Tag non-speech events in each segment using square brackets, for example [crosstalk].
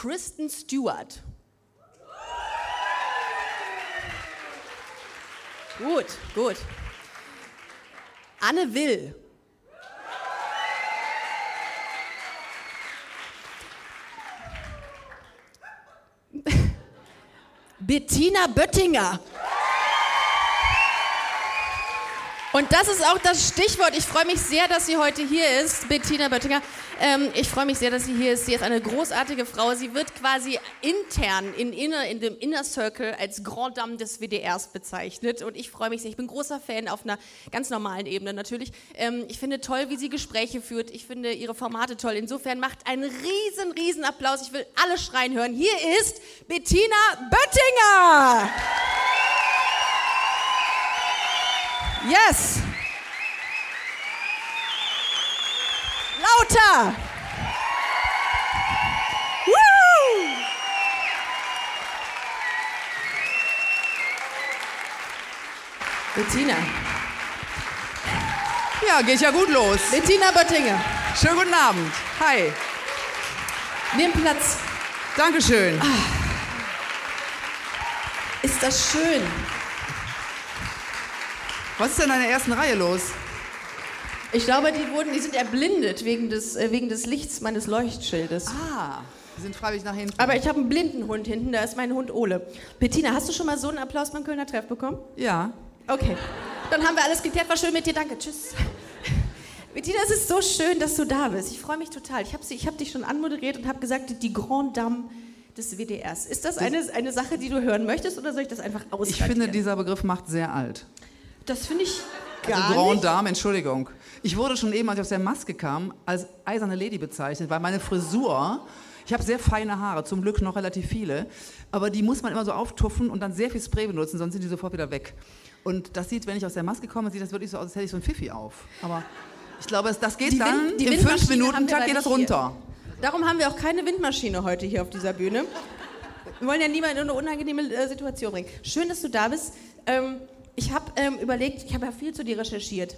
Kristen Stewart. Gut, gut. Anne Will. [laughs] Bettina Böttinger. Und das ist auch das Stichwort. Ich freue mich sehr, dass sie heute hier ist, Bettina Böttinger. Ähm, ich freue mich sehr, dass sie hier ist. Sie ist eine großartige Frau. Sie wird quasi intern in, inner, in dem Inner Circle als Grand Dame des WDRs bezeichnet. Und ich freue mich sehr. Ich bin großer Fan auf einer ganz normalen Ebene natürlich. Ähm, ich finde toll, wie sie Gespräche führt. Ich finde ihre Formate toll. Insofern macht einen riesen, riesen Applaus. Ich will alle schreien hören. Hier ist Bettina Böttinger. Yes. Lauter. Woo. Bettina. Ja, geht ja gut los. Bettina Böttinger. Schönen guten Abend. Hi. Nimm Platz. Dankeschön. Ist das schön? Was ist denn in der ersten Reihe los? Ich glaube, die wurden, die sind erblindet wegen des, äh, wegen des Lichts meines Leuchtschildes. Ah, wir sind freiwillig nach hinten. Aber ich habe einen blinden Hund hinten, da ist mein Hund Ole. Bettina, hast du schon mal so einen Applaus beim Kölner Treff bekommen? ja. Okay. Dann haben wir alles geklärt. War schön mit dir. Danke. Tschüss. Bettina, es ist so schön, dass du da bist. Ich freue mich total. Ich habe hab dich schon anmoderiert und habe gesagt, die Grand Dame des WDRs. Ist das eine, eine Sache, die du hören möchtest oder soll ich das einfach ausradieren? Ich finde, dieser Begriff macht sehr alt. Das finde ich gar also Grand nicht. Dame, Entschuldigung. Ich wurde schon eben, als ich aus der Maske kam, als eiserne Lady bezeichnet, weil meine Frisur, ich habe sehr feine Haare, zum Glück noch relativ viele, aber die muss man immer so auftuffen und dann sehr viel Spray benutzen, sonst sind die sofort wieder weg. Und das sieht, wenn ich aus der Maske komme, sieht das wirklich so aus, als hätte ich so ein Pfiffi auf. Aber ich glaube, das- geht Die dann, Wind- die im Windmaschine haben 5-Minuten-Takt wir geht da das runter. Darum haben wir auch keine Windmaschine heute hier auf dieser Bühne. Wir wollen ja niemanden in eine unangenehme äh, Situation bringen. Schön, dass du da bist. Ähm, ich habe ähm, überlegt, ich habe ja viel zu dir recherchiert.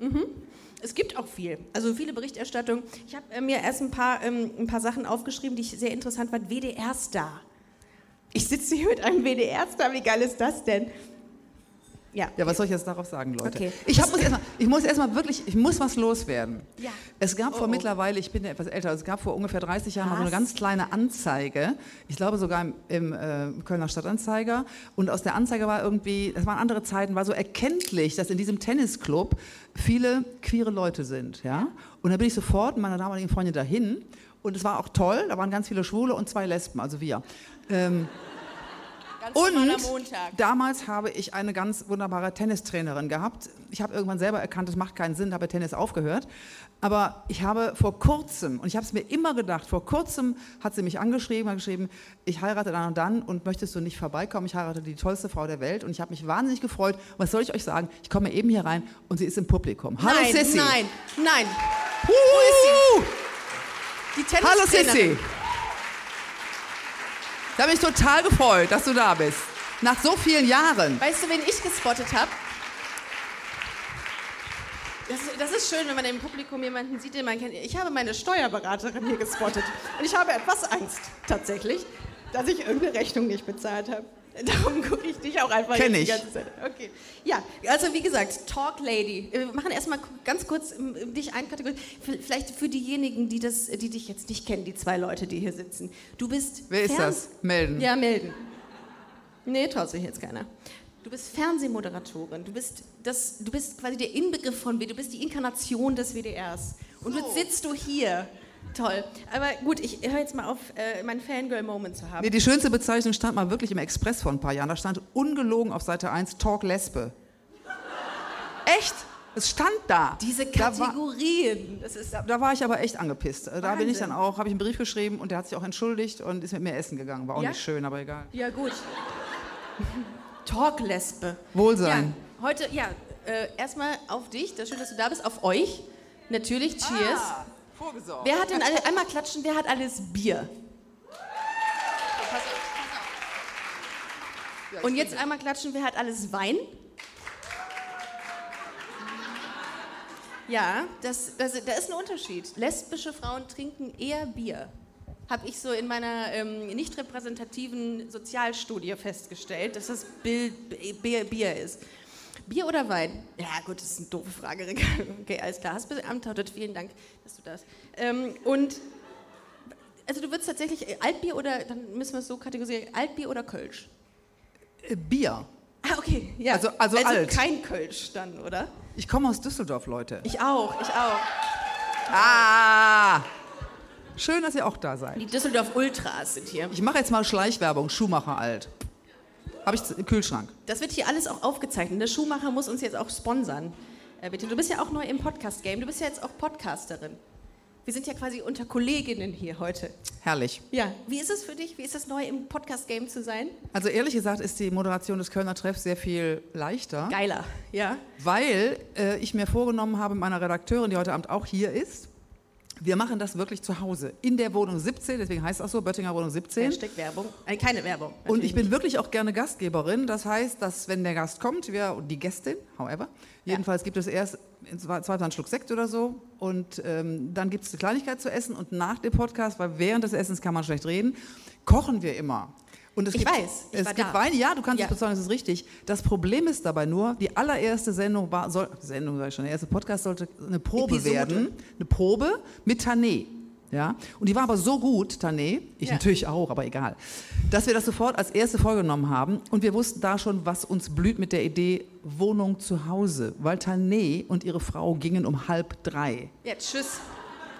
Mhm. Es gibt auch viel, also viele Berichterstattungen. Ich habe äh, mir erst ein paar, ähm, ein paar Sachen aufgeschrieben, die ich sehr interessant fand. WDR-Star. Ich sitze hier mit einem WDR-Star, wie geil ist das denn? Ja. Ja, was soll ich jetzt darauf sagen, Leute? Okay. Ich, hab, muss erst mal, ich muss erstmal wirklich, ich muss was loswerden. Ja. Es gab Oh, vor oh. mittlerweile, ich bin ja etwas älter, es gab vor ungefähr 30 Jahren so eine Was? ganz kleine Anzeige, ich glaube sogar im, im äh, Kölner Stadtanzeiger. Und aus der Anzeige war irgendwie, das waren andere Zeiten, war so erkenntlich, dass in diesem Tennisclub viele queere Leute sind. Ja? Und da bin ich sofort mit meiner damaligen Freundin dahin. Und es war auch toll, da waren ganz viele Schwule und zwei Lesben, also wir. Ähm, Ganz und damals habe ich eine ganz wunderbare Tennistrainerin gehabt. Ich habe irgendwann selber erkannt, das macht keinen Sinn, habe Tennis aufgehört. Aber ich habe vor kurzem, und ich habe es mir immer gedacht, vor kurzem hat sie mich angeschrieben, hat geschrieben, ich heirate dann und dann und möchtest du nicht vorbeikommen? Ich heirate die tollste Frau der Welt und ich habe mich wahnsinnig gefreut. Was soll ich euch sagen? Ich komme eben hier rein und sie ist im Publikum. Hallo nein, Sissi. nein, nein. Huhu. Die Hallo Tennistrainerin. Sissi. Da habe ich total gefreut, dass du da bist. Nach so vielen Jahren. Weißt du, wen ich gespottet habe? Das, das ist schön, wenn man im Publikum jemanden sieht, den man kennt. Ich habe meine Steuerberaterin hier gespottet. Und ich habe etwas Angst, tatsächlich, dass ich irgendeine Rechnung nicht bezahlt habe. [laughs] Darum gucke ich dich auch einfach Kenn jetzt die ich. ganze Zeit. Okay. Ja, also wie gesagt, Talk Lady. Wir machen erstmal ganz kurz ähm, dich einkategorisieren. Vielleicht für diejenigen, die, das, die dich jetzt nicht kennen, die zwei Leute, die hier sitzen. Du bist. Wer ist das? Melden. Ja, melden. Nee, traut sich jetzt keiner. Du bist Fernsehmoderatorin. Du bist, das, du bist quasi der Inbegriff von WDR. Du bist die Inkarnation des WDRs. Und jetzt sitzt du hier. Toll. Aber gut, ich höre jetzt mal auf, äh, meinen Fangirl-Moment zu haben. Nee, die schönste Bezeichnung stand mal wirklich im Express vor ein paar Jahren. Da stand ungelogen auf Seite 1 Talk Lesbe. Echt? Es stand da. Diese Da war, Kategorien. Das ist, da war ich aber echt angepisst. Äh, Da bin ich Wahnsinn. dann auch, habe ich einen Brief geschrieben und der hat sich auch entschuldigt und ist mit mir essen gegangen. War auch Ja? nicht schön, aber egal. ja, gut. Talk-Lesbe. Wohlsein. Ja, heute, ja, äh, erstmal auf dich. Das schön, dass du da bist. Auf euch. Natürlich, Cheers. Ah, vorgesorgt. Wer hat denn alle, einmal klatschen, wer hat alles Bier? Und jetzt einmal klatschen, wer hat alles Wein? Ja, das, das, da ist ein Unterschied. Lesbische Frauen trinken eher Bier. habe ich so in meiner ähm, nicht repräsentativen Sozialstudie festgestellt, dass das Bild Bier, Bier ist. Bier oder Wein? Ja, gut, das ist eine doofe Frage. [laughs] Okay, alles klar, hast du beantwortet. Vielen Dank, dass du das. Ähm, und also du würdest tatsächlich äh, Altbier oder, dann müssen wir es so kategorisieren, Altbier oder Kölsch? Äh, Bier. Ah, okay, ja. Also, also, also alt. kein Kölsch dann, oder? Ich komme aus Düsseldorf, Leute. Ich auch, ich auch. Ah! Schön, dass ihr auch da seid. Die Düsseldorf Ultras sind hier. Ich mache jetzt mal Schleichwerbung, Schumacher alt. Habe ich im Kühlschrank. Das wird hier alles auch aufgezeichnet. Der Schuhmacher muss uns jetzt auch sponsern. Äh, bitte. Du bist ja auch neu im Podcast-Game. Du bist ja jetzt auch Podcasterin. Wir sind ja quasi unter Kolleginnen hier heute. Herrlich. Ja, wie ist es für dich? Wie ist es neu im Podcast-Game zu sein? Also ehrlich gesagt ist die Moderation des Kölner Treffs sehr viel leichter. Geiler, ja. Weil äh, ich mir vorgenommen habe, meiner Redakteurin, die heute Abend auch hier ist, wir machen das wirklich zu Hause, in der Wohnung 17, deswegen heißt das so, Böttinger Wohnung 17. Hashtag Werbung, äh, keine Werbung. Und ich bin nicht. wirklich auch gerne Gastgeberin, das heißt, dass wenn der Gast kommt, wir, die Gästin, however, jedenfalls ja. gibt es erst zweiter einen Schluck Sekt oder so und ähm, dann gibt es eine Kleinigkeit zu essen und nach dem Podcast, weil während des Essens kann man schlecht reden, kochen wir immer. Und es ich gibt, weiß, ich es gibt da. Weine, ja, du kannst ja. es bezeugen, das ist richtig. Das Problem ist dabei nur, die allererste Sendung war, soll, Sendung sag ich schon, der erste Podcast sollte eine Probe Episode. werden, eine Probe mit Tané. Ja? Und die war aber so gut, Tané, ich ja. natürlich auch, aber egal, dass wir das sofort als erste vorgenommen haben und wir wussten da schon, was uns blüht mit der Idee Wohnung zu Hause, weil Tané und ihre Frau gingen um halb drei. Ja, tschüss.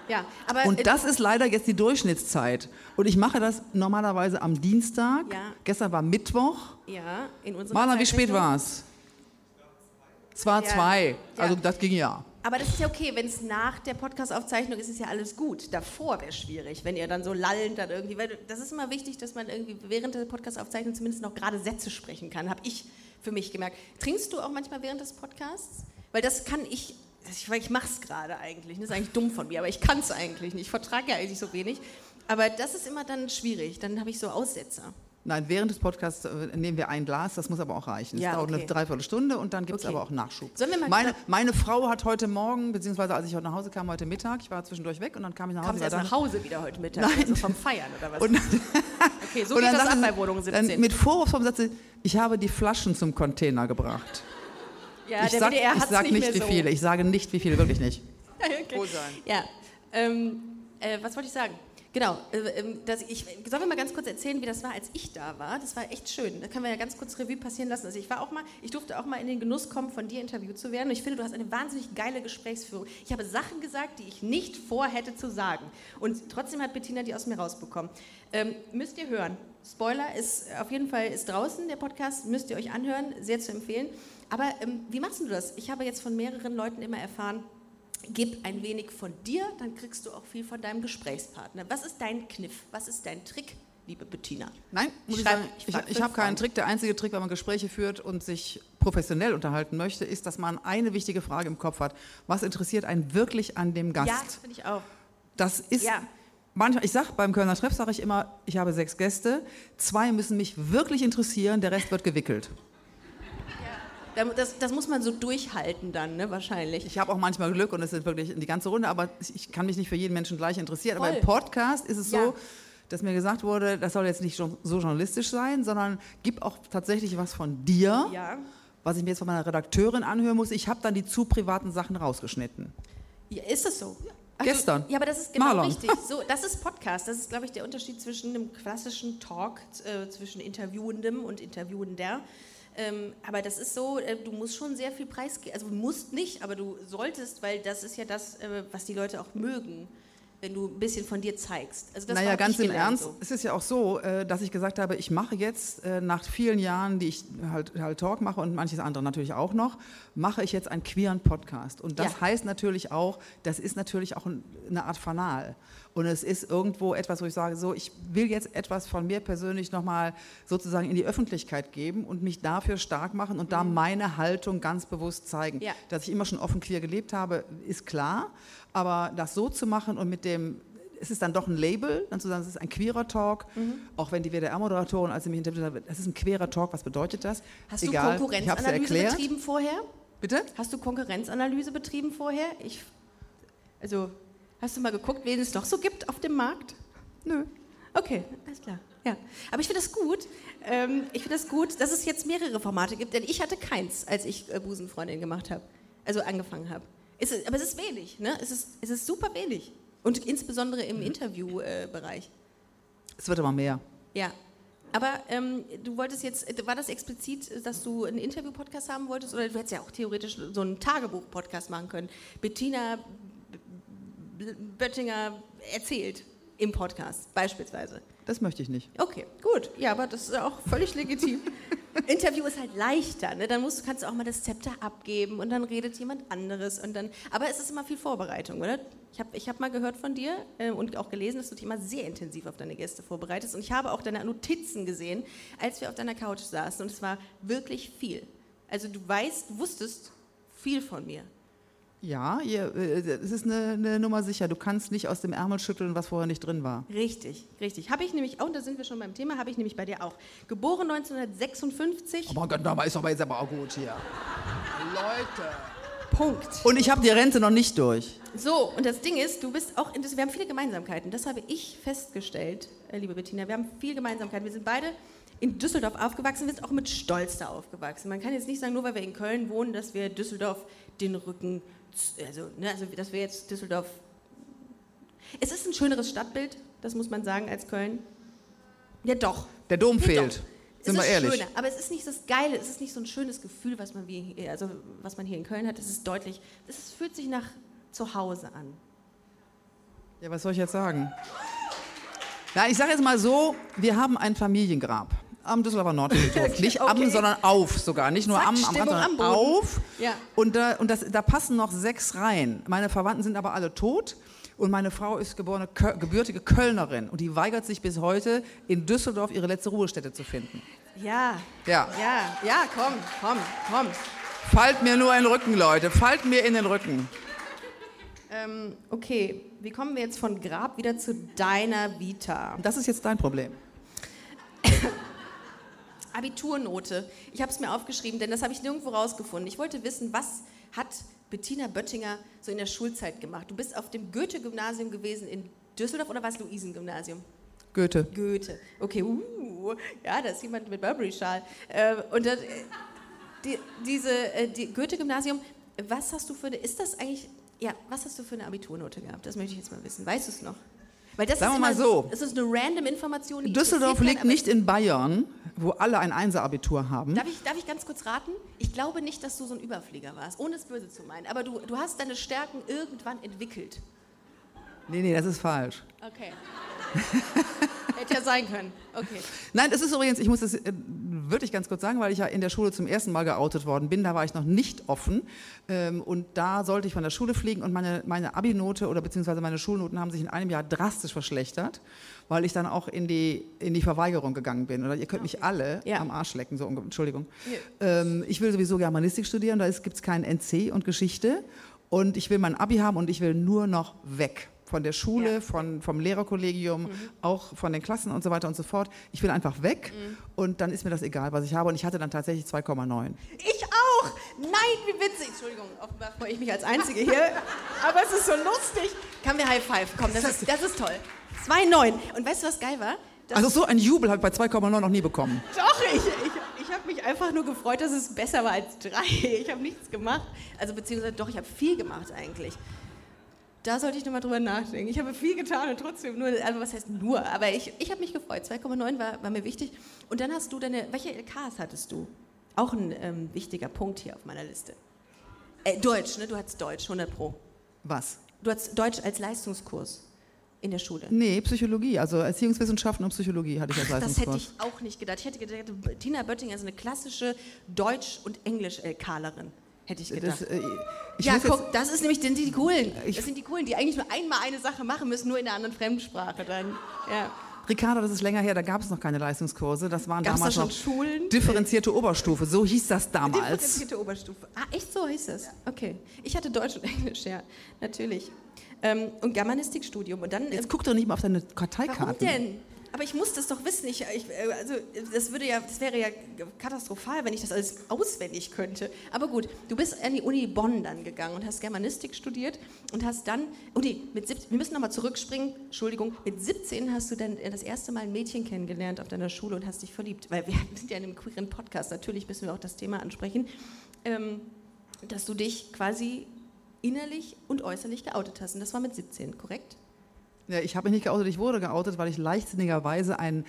Ja, und das ist leider jetzt die Durchschnittszeit. Und ich mache das normalerweise am Dienstag. Ja. Gestern war Mittwoch. Ja, in unserer Maler, wie spät war es? Es war ja. zwei. Also das ging ja. Aber das ist ja okay, wenn es nach der Podcast-Aufzeichnung ist, ist ja alles gut. Davor wäre schwierig, wenn ihr dann so lallend dann irgendwie, weil das ist immer wichtig, dass man irgendwie während der Podcast-Aufzeichnung zumindest noch gerade Sätze sprechen kann, habe ich für mich gemerkt. Trinkst du auch manchmal während des Podcasts? Weil das kann ich ich, ich mache es gerade eigentlich, das ist eigentlich dumm von mir, aber ich kann es eigentlich nicht, ich vertrage ja eigentlich so wenig. Aber das ist immer dann schwierig, dann habe ich so Aussetzer. Nein, während des Podcasts äh, nehmen wir ein Glas, das muss aber auch reichen. Es ja, dauert okay. eine Dreiviertelstunde und dann gibt es okay. aber auch Nachschub. meine, meine, Frau hat heute Morgen, beziehungsweise als ich heute nach Hause kam, heute Mittag, ich war zwischendurch weg und dann kam ich nach Hause. Kamst du erst nach Hause wieder heute Mittag, Nein. also vom Feiern oder was? Und, okay, so [laughs] geht das ab bei Wohnung 17. Dann mit Vorwurf vom Satz, ich habe die Flaschen zum Container gebracht. Ja, ich der sag, WDR ich sage nicht, wie so. viele. Ich sage nicht, wie viele, wirklich nicht. [laughs] okay. Wohl sein. Ja. Ähm, äh, was wollte ich sagen? Genau, äh, ähm, das, ich, sollen wir mal ganz kurz erzählen, wie das war, als ich da war? Das war echt schön. Da können wir ja ganz kurz Revue passieren lassen. Also ich war auch mal, ich durfte auch mal in den Genuss kommen, von dir interviewt zu werden. Und ich finde, du hast eine wahnsinnig geile Gesprächsführung. Ich habe Sachen gesagt, die ich nicht vorhätte zu sagen. Und trotzdem hat Bettina die aus mir rausbekommen. Ähm, müsst ihr hören. Spoiler ist auf jeden Fall ist draußen der Podcast, müsst ihr euch anhören, sehr zu empfehlen. Aber ähm, wie machst du das? Ich habe jetzt von mehreren Leuten immer erfahren, gib ein wenig von dir, dann kriegst du auch viel von deinem Gesprächspartner. Was ist dein Kniff? Was ist dein Trick, liebe Bettina? Nein, muss ich, ich, ich, ich habe keinen Trick. Der einzige Trick, wenn man Gespräche führt und sich professionell unterhalten möchte, ist, dass man eine wichtige Frage im Kopf hat. Was interessiert einen wirklich an dem Gast? Ja, das finde ich auch. Das ist ja. Manchmal, ich sage beim Kölner Treff, sage ich immer, ich habe sechs Gäste, zwei müssen mich wirklich interessieren, der Rest wird gewickelt. Das, das, muss man so durchhalten dann, ne, wahrscheinlich. Ich habe auch manchmal Glück und es sind wirklich die ganze Runde, aber ich kann mich nicht für jeden Menschen gleich interessieren. Voll. Aber im Podcast ist es ja. so, dass mir gesagt wurde, das soll jetzt nicht so journalistisch sein, sondern gib auch tatsächlich was von dir, ja. was ich mir jetzt von meiner Redakteurin anhören muss. Ich habe dann die zu privaten Sachen rausgeschnitten. Ja, ist es so? Ach, Gestern. ja, aber das ist genau Marlon. richtig. So, das ist Podcast. Das ist, glaube ich, der Unterschied zwischen einem klassischen Talk, äh, zwischen Interviewendem und Interviewender. Ähm, aber das ist so, äh, du musst schon sehr viel preisgeben. Also musst nicht, aber du solltest, weil das ist ja das, äh, was die Leute auch mögen wenn du ein bisschen von dir zeigst. Also das naja, ganz im Ernst, so. es ist ja auch so, äh, dass ich gesagt habe, ich mache jetzt äh, nach vielen Jahren, die ich halt, halt Talk mache und manches andere natürlich auch noch, mache ich jetzt einen queeren Podcast. Und das ja. heißt natürlich auch, das ist natürlich auch eine Art Fanal. Und es ist irgendwo etwas, wo ich sage, so, ich will jetzt etwas von mir persönlich nochmal sozusagen in die Öffentlichkeit geben und mich dafür stark machen und mhm. da meine Haltung ganz bewusst zeigen. Ja. Dass ich immer schon offen queer gelebt habe, ist klar. Aber das so zu machen und mit dem, es ist dann doch ein Label, dann zu sagen, es ist ein queerer Talk, mhm. auch wenn die WDR-Moderatorin, als sie mich interviewt hat, es ist ein queerer Talk, was bedeutet das? Hast Egal, du Konkurrenzanalyse betrieben vorher? Bitte? Hast du Konkurrenzanalyse betrieben vorher? Ich, also, hast du mal geguckt, wen es noch so gibt auf dem Markt? Nö. Okay, alles klar. Ja. Aber ich finde das gut. Ähm, ich finde das gut, dass es jetzt mehrere Formate gibt, denn ich hatte keins, als ich äh, Busenfreundin gemacht habe. Also angefangen habe. Aber es ist wenig, ne? Es ist, es ist super wenig. Und insbesondere im Interviewbereich. Äh, es wird aber mehr. Ja. Aber ähm, du wolltest jetzt, war das explizit, dass du einen Interview-Podcast haben wolltest? Oder du hättest ja auch theoretisch so einen Tagebuch-Podcast machen können. Bettina Böttinger erzählt im Podcast, beispielsweise. Das möchte ich nicht. Okay, gut. Ja, aber das ist auch völlig legitim. [laughs] Interview ist halt leichter, ne? Dann musst, kannst du auch mal das Zepter abgeben und dann redet jemand anderes und dann. Aber es ist immer viel Vorbereitung, oder? Ich habe ich hab mal gehört von dir äh, und auch gelesen, dass du dich immer sehr intensiv auf deine Gäste vorbereitest. Und ich habe auch deine Notizen gesehen, als wir auf deiner Couch saßen. Und es war wirklich viel. Also du weißt, wusstest viel von mir. Ja, äh, es ist eine, eine, Nummer sicher. Du kannst nicht aus dem Ärmel schütteln, was vorher nicht drin war. Richtig, richtig. Habe ich nämlich auch, und da sind wir schon beim Thema, habe ich nämlich bei dir auch. Geboren 1956. Oh mein Gott, nochmal ist aber jetzt aber auch gut hier. Leute. Punkt. Und ich habe die Rente noch nicht durch. So, und das Ding ist, du bist auch, wir haben viele Gemeinsamkeiten. Das habe ich festgestellt, äh, liebe Bettina. Wir haben viel Gemeinsamkeiten. Wir sind beide in Düsseldorf aufgewachsen, wir sind auch mit Stolz da aufgewachsen. Man kann jetzt nicht sagen, nur weil wir in Köln wohnen, dass wir Düsseldorf den Rücken also, ne, also das wäre jetzt Düsseldorf. Es ist ein schöneres Stadtbild, das muss man sagen, als Köln. Ja, doch. Der Dom ja, fehlt. Doch. Sind wir ehrlich. Schöner, aber es ist nicht das Geile, es ist nicht so ein schönes Gefühl, was man, wie, also, was man hier in Köln hat. Es ist deutlich, es fühlt sich nach Zuhause an. Ja, was soll ich jetzt sagen? Ja, ich sage jetzt mal so, wir haben ein Familiengrab am Düsseldorfer Nordfriedhof. [laughs] Nicht okay. am, sondern auf sogar. Nicht nur Zack, am, am Rand, sondern am auf. Ja. Und, da, und das, da passen noch sechs Reihen. Meine Verwandten sind aber alle tot. Und meine Frau ist geborene, gebürtige Kölnerin und die weigert sich bis heute, in Düsseldorf ihre letzte Ruhestätte zu finden. Ja. Ja. Ja, ja, komm, komm, komm. Fallt mir nur in den Rücken, Leute. Fallt mir in den Rücken. Ähm, okay, wie kommen wir jetzt von Grab wieder zu deiner Vita? Das ist jetzt dein Problem. [laughs] Abiturnote. Ich habe es mir aufgeschrieben, denn das habe ich nirgendwo rausgefunden. Ich wollte wissen, was hat Bettina Böttinger so in der Schulzeit gemacht? Du bist auf dem Goethe-Gymnasium gewesen in Düsseldorf oder war es Luisen-Gymnasium? Goethe. Goethe. Okay, uh, ja, da ist jemand mit Burberry-Schal. Äh, und das, die, diese äh, die Goethe-Gymnasium, was hast du für eine, ist das eigentlich, ja, was hast du für eine Abiturnote gehabt? Das möchte ich jetzt mal wissen. Weißt du es noch? Weil das Sagen wir mal so. Das ist eine random Information. Düsseldorf liegt kann, nicht in Bayern, wo alle ein Einser-Abitur haben. Darf ich, darf ich ganz kurz raten? Ich glaube nicht, dass du so ein Überflieger warst, ohne es böse zu meinen. Aber du, du hast deine Stärken irgendwann entwickelt. Nee, nee, das ist falsch. Okay. [laughs] Hätte ja sein können. Okay. Nein, das ist übrigens, ich muss das äh, wirklich ganz kurz sagen, weil ich ja in der Schule zum ersten Mal geoutet worden bin. Da war ich noch nicht offen. Ähm, und da sollte ich von der Schule fliegen und meine, meine Abi-Note oder beziehungsweise meine Schulnoten haben sich in einem Jahr drastisch verschlechtert, weil ich dann auch in die, in die Verweigerung gegangen bin. Oder ihr könnt mich alle ja. am Arsch lecken, so, Entschuldigung. Ja. Ähm, ich will sowieso Germanistik studieren, da gibt es kein NC und Geschichte. Und ich will mein Abi haben und ich will nur noch weg von der Schule, ja. von, vom Lehrerkollegium, mhm. auch von den Klassen und so weiter und so fort. Ich will einfach weg mhm. und dann ist mir das egal, was ich habe. Und ich hatte dann tatsächlich 2,9. Ich auch! Nein, wie witzig! Entschuldigung, offenbar freue ich mich als Einzige hier. Aber es ist so lustig. Kann wir High Five? Komm, das ist, das ist toll. 2,9. Und weißt du, was geil war? Das also so ein Jubel habe ich bei 2,9 noch nie bekommen. Doch, ich, ich, ich habe mich einfach nur gefreut, dass es besser war als 3. Ich habe nichts gemacht. Also beziehungsweise doch, ich habe viel gemacht eigentlich. Da sollte ich nochmal drüber nachdenken. Ich habe viel getan und trotzdem nur, also was heißt nur, aber ich, ich habe mich gefreut. 2,9 war, war mir wichtig. Und dann hast du deine, welche LKs hattest du? Auch ein ähm, wichtiger Punkt hier auf meiner Liste. Äh, Deutsch, ne? Du hattest Deutsch, 100 Pro. Was? Du hattest Deutsch als Leistungskurs in der Schule. Nee, Psychologie, also Erziehungswissenschaften und Psychologie hatte ich als Leistungskurs. Das hätte ich auch nicht gedacht. Ich hätte gedacht, Tina Böttinger ist eine klassische Deutsch- und Englisch-LKlerin. Hätte ich gedacht. Das, äh, ich ja, guck, das ist nämlich die, die Coolen. Das sind die Coolen, die eigentlich nur einmal eine Sache machen müssen, nur in einer anderen Fremdsprache dann. Ja. Ricardo, das ist länger her, da gab es noch keine Leistungskurse. Das waren Gab's damals da noch Schulen? differenzierte Oberstufe. So hieß das damals. Differenzierte Oberstufe. Ah, echt so hieß das? Okay. Ich hatte Deutsch und [laughs] Englisch, ja, natürlich. Ähm, und Germanistikstudium. Und dann, Jetzt guck doch nicht mal auf deine Karteikarten. Warum denn? Aber ich muss das doch wissen. Ich, ich, äh, also, das, würde ja, das wäre ja katastrophal, wenn ich das alles auswendig könnte. Aber gut, du bist an die Uni Bonn dann gegangen und hast Germanistik studiert und hast dann, oh nee, mit 17, wir müssen nochmal zurückspringen, Entschuldigung, mit 17 hast du dann das erste Mal ein Mädchen kennengelernt auf deiner Schule und hast dich verliebt. Weil wir [laughs] sind ja in einem queeren Podcast, natürlich müssen wir auch das Thema ansprechen, ähm, dass du dich quasi innerlich und äußerlich geoutet hast. Und das war mit 17, korrekt? Ja, ich habe mich nicht geoutet, ich wurde geoutet, weil ich leichtsinnigerweise einen,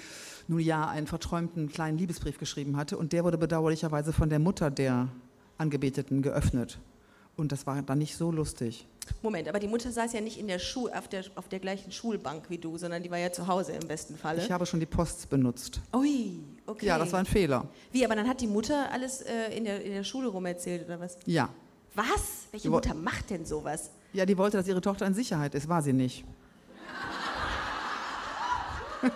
nun ja, einen verträumten kleinen Liebesbrief geschrieben hatte und der wurde bedauerlicherweise von der Mutter der Angebeteten geöffnet. Und das war dann nicht so lustig. Moment, aber die Mutter saß ja nicht in der Schul auf der, auf der gleichen Schulbank wie du, sondern die war ja zu Hause im besten Falle. Ich habe schon die Post benutzt. Ui, okay. Ja, das war ein Fehler. Wie, aber dann hat die Mutter alles äh, in, der, in der Schule rum erzählt, oder was? Ja. Was? Welche Mutter macht denn sowas? Ja, die wollte, dass ihre Tochter in Sicherheit ist, war sie nicht. Uh.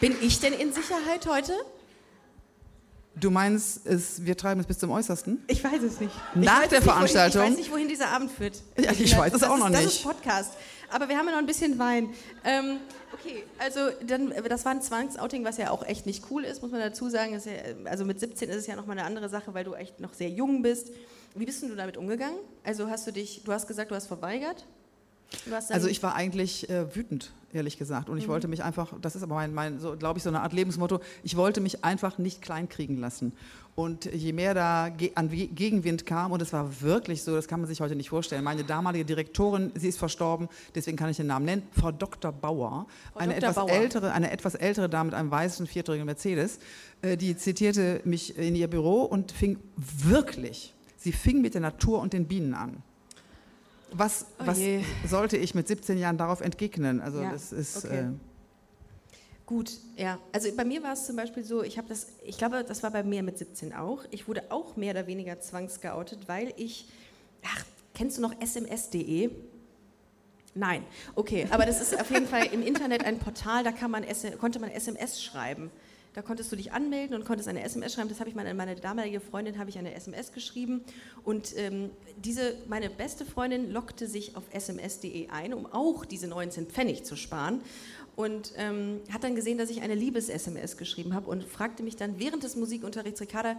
Bin ich denn in Sicherheit heute? Du meinst, es, wir treiben es bis zum Äußersten? Ich weiß es nicht. Nach der nicht, Veranstaltung? Wohin, ich weiß nicht, wohin dieser Abend führt. Ja, ich weiß es auch noch ist, nicht. Das ist Podcast. Aber wir haben ja noch ein bisschen Wein. Ähm, okay, also dann, das war ein Zwangsouting, was ja auch echt nicht cool ist, muss man dazu sagen. Ja, also mit 17 ist es ja nochmal eine andere Sache, weil du echt noch sehr jung bist. Wie bist du damit umgegangen? Also hast du dich, du hast gesagt, du hast verweigert? Du hast also ich war eigentlich äh, wütend, ehrlich gesagt. Und ich mhm. wollte mich einfach, das ist aber mein, mein so, glaube ich, so eine Art Lebensmotto, ich wollte mich einfach nicht kleinkriegen lassen. Und je mehr da an Gegenwind kam, und es war wirklich so, das kann man sich heute nicht vorstellen, meine damalige Direktorin, sie ist verstorben, deswegen kann ich den Namen nennen, Frau Dr. Bauer, Frau eine, Dr. Etwas Bauer. Ältere, eine etwas ältere Dame mit einem weißen viertürigen Mercedes, äh, die zitierte mich in ihr Büro und fing wirklich Sie fing mit der Natur und den Bienen an. Was, oh was sollte ich mit 17 Jahren darauf entgegnen? Also ja, das ist. Okay. Äh Gut, ja. Also bei mir war es zum Beispiel so, ich habe das, ich glaube, das war bei mir mit 17 auch. Ich wurde auch mehr oder weniger zwangsgeoutet, weil ich, ach, kennst du noch sms.de? Nein, okay, aber das ist auf jeden Fall im Internet ein Portal, da man, konnte man SMS schreiben. Da konntest du dich anmelden und konntest eine SMS schreiben. Das habe ich meine, meine damalige Freundin habe ich eine SMS geschrieben und ähm, diese meine beste Freundin lockte sich auf sms.de ein, um auch diese 19 Pfennig zu sparen und ähm, hat dann gesehen, dass ich eine Liebes-SMS geschrieben habe und fragte mich dann während des Musikunterrichts, Ricarda,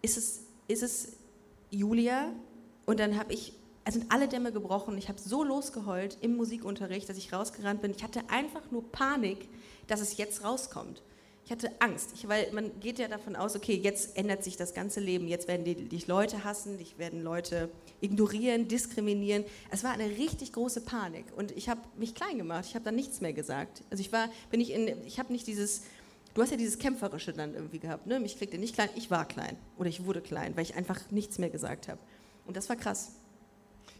ist es, ist es Julia? Und dann habe ich es sind alle Dämme gebrochen. Ich habe so losgeheult im Musikunterricht, dass ich rausgerannt bin. Ich hatte einfach nur Panik, dass es jetzt rauskommt. Ich hatte Angst, ich, weil man geht ja davon aus, okay, jetzt ändert sich das ganze Leben, jetzt werden die, dich Leute hassen, dich werden Leute ignorieren, diskriminieren. Es war eine richtig große Panik und ich habe mich klein gemacht, ich habe dann nichts mehr gesagt. Also ich war, bin ich in, ich habe nicht dieses, du hast ja dieses Kämpferische dann irgendwie gehabt, ne? mich kriegte nicht klein, ich war klein oder ich wurde klein, weil ich einfach nichts mehr gesagt habe. Und das war krass.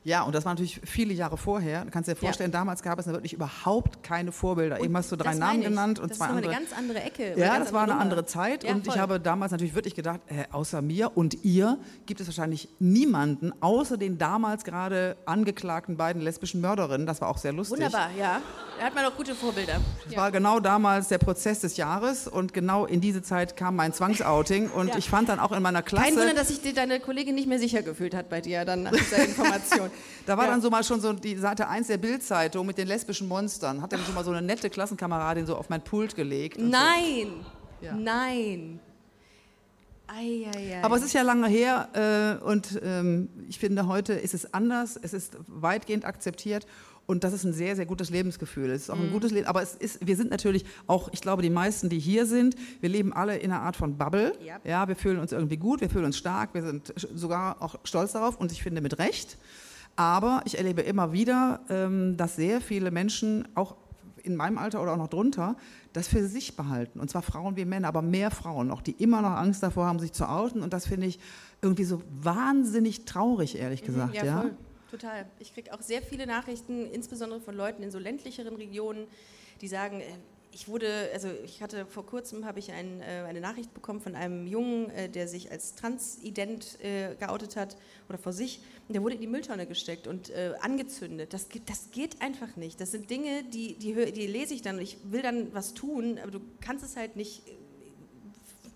Ja, und das war natürlich viele Jahre vorher. Du kannst dir vorstellen, ja. damals gab es wirklich überhaupt keine Vorbilder. Und Eben hast du drei Namen genannt und das zwei andere. Das ist eine ganz andere Ecke. Ja, das war eine andere Zeit. Ja, und ich habe damals natürlich wirklich gedacht, äh, außer mir und ihr gibt es wahrscheinlich niemanden, außer den damals gerade angeklagten beiden lesbischen Mörderinnen. Das war auch sehr lustig. Wunderbar, ja. Da hat man auch gute Vorbilder. Das ja. war genau damals der Prozess des Jahres und genau in diese Zeit kam mein Zwangsouting und [laughs] ja. ich fand dann auch in meiner Klasse... Kein Wunder, dass sich deine Kollegin nicht mehr sicher gefühlt hat bei dir dann nach dieser Information. [laughs] Da war ja. dann so mal schon so die Seite 1 der Bildzeitung mit den lesbischen Monstern. Hat dann schon mal so eine nette Klassenkameradin so auf mein Pult gelegt. Nein, so. nein. Ei, ei, ei. Aber es ist ja lange her äh, und ähm, ich finde, heute ist es anders. Es ist weitgehend akzeptiert. Und das ist ein sehr, sehr gutes Lebensgefühl. Es ist auch ein mhm. gutes Leben. Aber es ist, wir sind natürlich auch, ich glaube, die meisten, die hier sind, wir leben alle in einer Art von Bubble. Ja. ja, wir fühlen uns irgendwie gut, wir fühlen uns stark, wir sind sogar auch stolz darauf und ich finde mit Recht. Aber ich erlebe immer wieder, ähm, dass sehr viele Menschen, auch in meinem Alter oder auch noch drunter, das für sich behalten. Und zwar Frauen wie Männer, aber mehr Frauen noch, die immer noch Angst davor haben, sich zu outen. Und das finde ich irgendwie so wahnsinnig traurig, ehrlich mhm, gesagt. Ja, ja? Total. Ich kriege auch sehr viele Nachrichten, insbesondere von Leuten in so ländlicheren Regionen, die sagen, äh, ich wurde, also ich hatte vor kurzem habe ich ein, äh, eine Nachricht bekommen von einem Jungen, äh, der sich als Transident geoutet hat oder vor sich. Der wurde in die Mülltonne gesteckt und angezündet. Das, das geht einfach nicht. Das sind Dinge, die, die, die lese ich dann und ich will dann was tun, aber du kannst es halt nicht,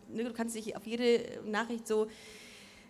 ne, du kannst dich auf jede Nachricht so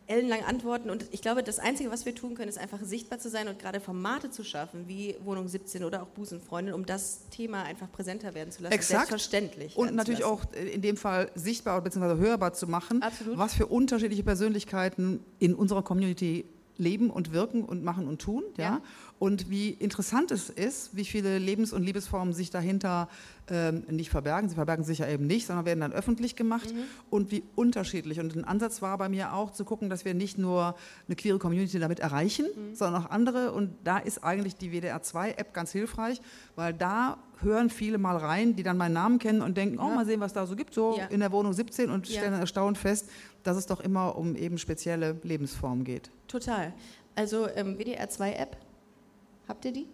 ellenlang antworten. Und ich glaube, das Einzige, was wir tun können, ist einfach sichtbar zu sein und gerade Formate zu schaffen, wie Wohnung 17 oder auch Busenfreundin, um das Thema einfach präsenter werden zu lassen. Exakt. Selbstverständlich. Und natürlich auch in dem Fall sichtbar bzw. hörbar zu machen, Absolut. was für unterschiedliche Persönlichkeiten in unserer Community leben und wirken und machen und tun. Ja? Ja. Und wie interessant es ist, wie viele Lebens- und Liebesformen sich dahinter ähm, nicht verbergen. Sie verbergen sich ja eben nicht, sondern werden dann öffentlich gemacht. Und wie unterschiedlich. Und ein Ansatz war bei mir auch zu gucken, dass wir nicht nur eine queere Community damit erreichen, sondern auch andere. Und da ist eigentlich die WDR2-App ganz hilfreich, weil da hören viele mal rein, die dann meinen Namen kennen und denken, oh, Ja. mal sehen, was da so gibt, so Ja. in der Wohnung 17 und stellen dann erstaunt fest, dass es doch immer um eben spezielle Lebensformen geht. Total. Also ähm, WDR2-App, habt ihr die?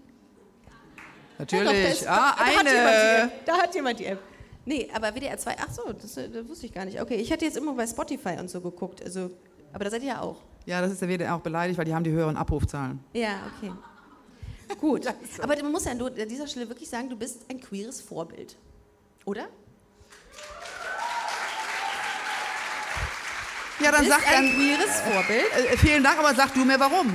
Natürlich. Ja, doch, da ist- ah, da, da Hat eine. jemand die App. Da hat jemand die App. Nee, aber WDR 2, ach so, das, äh, das wusste ich gar nicht. Okay, ich hatte jetzt immer bei Spotify und so geguckt. Also, aber da seid ihr ja auch. Ja, das ist der WDR auch beleidigt, weil die haben die höheren Abrufzahlen. Ja, okay. Gut. [laughs] Aber man muss ja an dieser Stelle wirklich sagen, du bist ein queeres Vorbild. Oder? Ja, dann bist sag ein dann. queeres Vorbild. Äh, vielen Dank, aber sag du mir warum.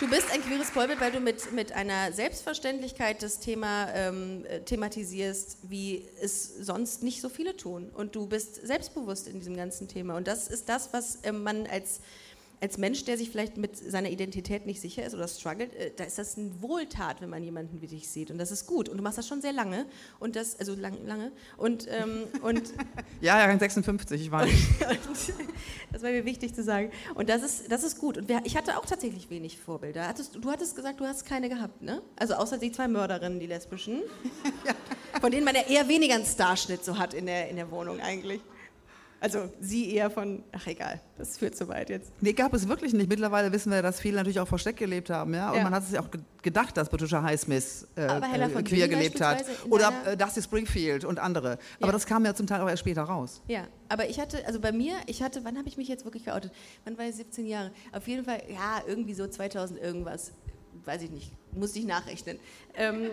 Du bist ein queeres Vorbild, weil du mit, mit einer Selbstverständlichkeit das Thema ähm, äh, thematisierst, wie es sonst nicht so viele tun. Und du bist selbstbewusst in diesem ganzen Thema. Und das ist das, was ähm, man als, als Mensch, der sich vielleicht mit seiner Identität nicht sicher ist oder struggelt, äh, da ist das eine Wohltat, wenn man jemanden wie dich sieht. Und das ist gut. Und du machst das schon sehr lange. Und das, also lang, lange. Und, ähm, und [laughs] Ja, ja, 56, ich weiß. [laughs] und das war mir wichtig zu sagen. Und das ist, das ist gut. Und wir, ich hatte auch tatsächlich wenig Vorbilder. Hattest, du hattest gesagt, du hast keine gehabt, ne? Also außer die zwei Mörderinnen, die lesbischen. [laughs] Von denen man ja eher weniger einen Starschnitt so hat in der, in der Wohnung eigentlich. Also sie eher von, ach egal, das führt zu weit jetzt. Nee, gab es wirklich nicht. Mittlerweile wissen wir, dass viele natürlich auch versteckt gelebt haben. Ja? Und Ja. man hat sich auch ge- gedacht, dass Patricia Highsmith äh, Aber Hella äh, von queer Sinnen gelebt hat. Oder äh, Dusty Springfield und andere. Aber Ja. das kam ja zum Teil auch erst später raus. Ja, aber ich hatte, also bei mir, ich hatte, wann habe ich mich jetzt wirklich geoutet? Wann war ich 17 Jahre? Auf jeden Fall, ja, irgendwie so 2000 irgendwas. Weiß ich nicht, musste ich nachrechnen. Ähm,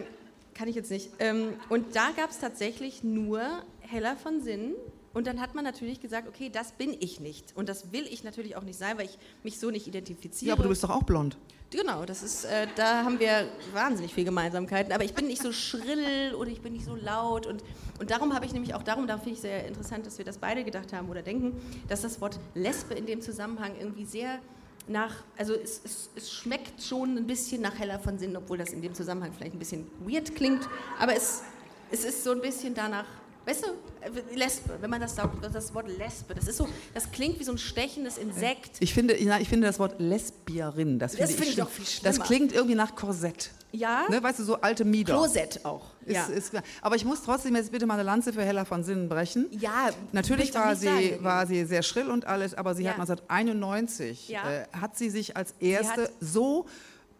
kann ich jetzt nicht. Ähm, und da gab es tatsächlich nur Hella von Sinnen. Und dann hat man natürlich gesagt, okay, das bin ich nicht. Und das will ich natürlich auch nicht sein, weil ich mich so nicht identifiziere. Ja, aber du bist doch auch blond. Genau, das ist, äh, da haben wir wahnsinnig viele Gemeinsamkeiten. Aber ich bin nicht so schrill oder ich bin nicht so laut. Und, und darum habe ich nämlich auch darum, da finde ich sehr interessant, dass wir das beide gedacht haben oder denken, dass das Wort Lesbe in dem Zusammenhang irgendwie sehr nach, also es, es, es schmeckt schon ein bisschen nach Heller von Sinn, obwohl das in dem Zusammenhang vielleicht ein bisschen weird klingt. Aber es, es ist so ein bisschen danach. Weißt du, äh, Lesbe, wenn man das sagt, das Wort Lesbe, das ist so, das klingt wie so ein stechendes Insekt. Ich finde, ja, ich finde das Wort Lesbierin, das finde Das ich schlimm. doch viel Das schlimmer. klingt irgendwie nach Korsett. Ja, Ne, weißt du, so alte Mieder. Klosett auch. Ist, ja. ist, aber ich muss trotzdem jetzt bitte mal eine Lanze für Hella von Sinnen brechen. Ja, Natürlich ich war sie, sagen. war sie sehr schrill und alles, aber sie Ja. hat 1991, Ja. äh, hat sie sich als erste so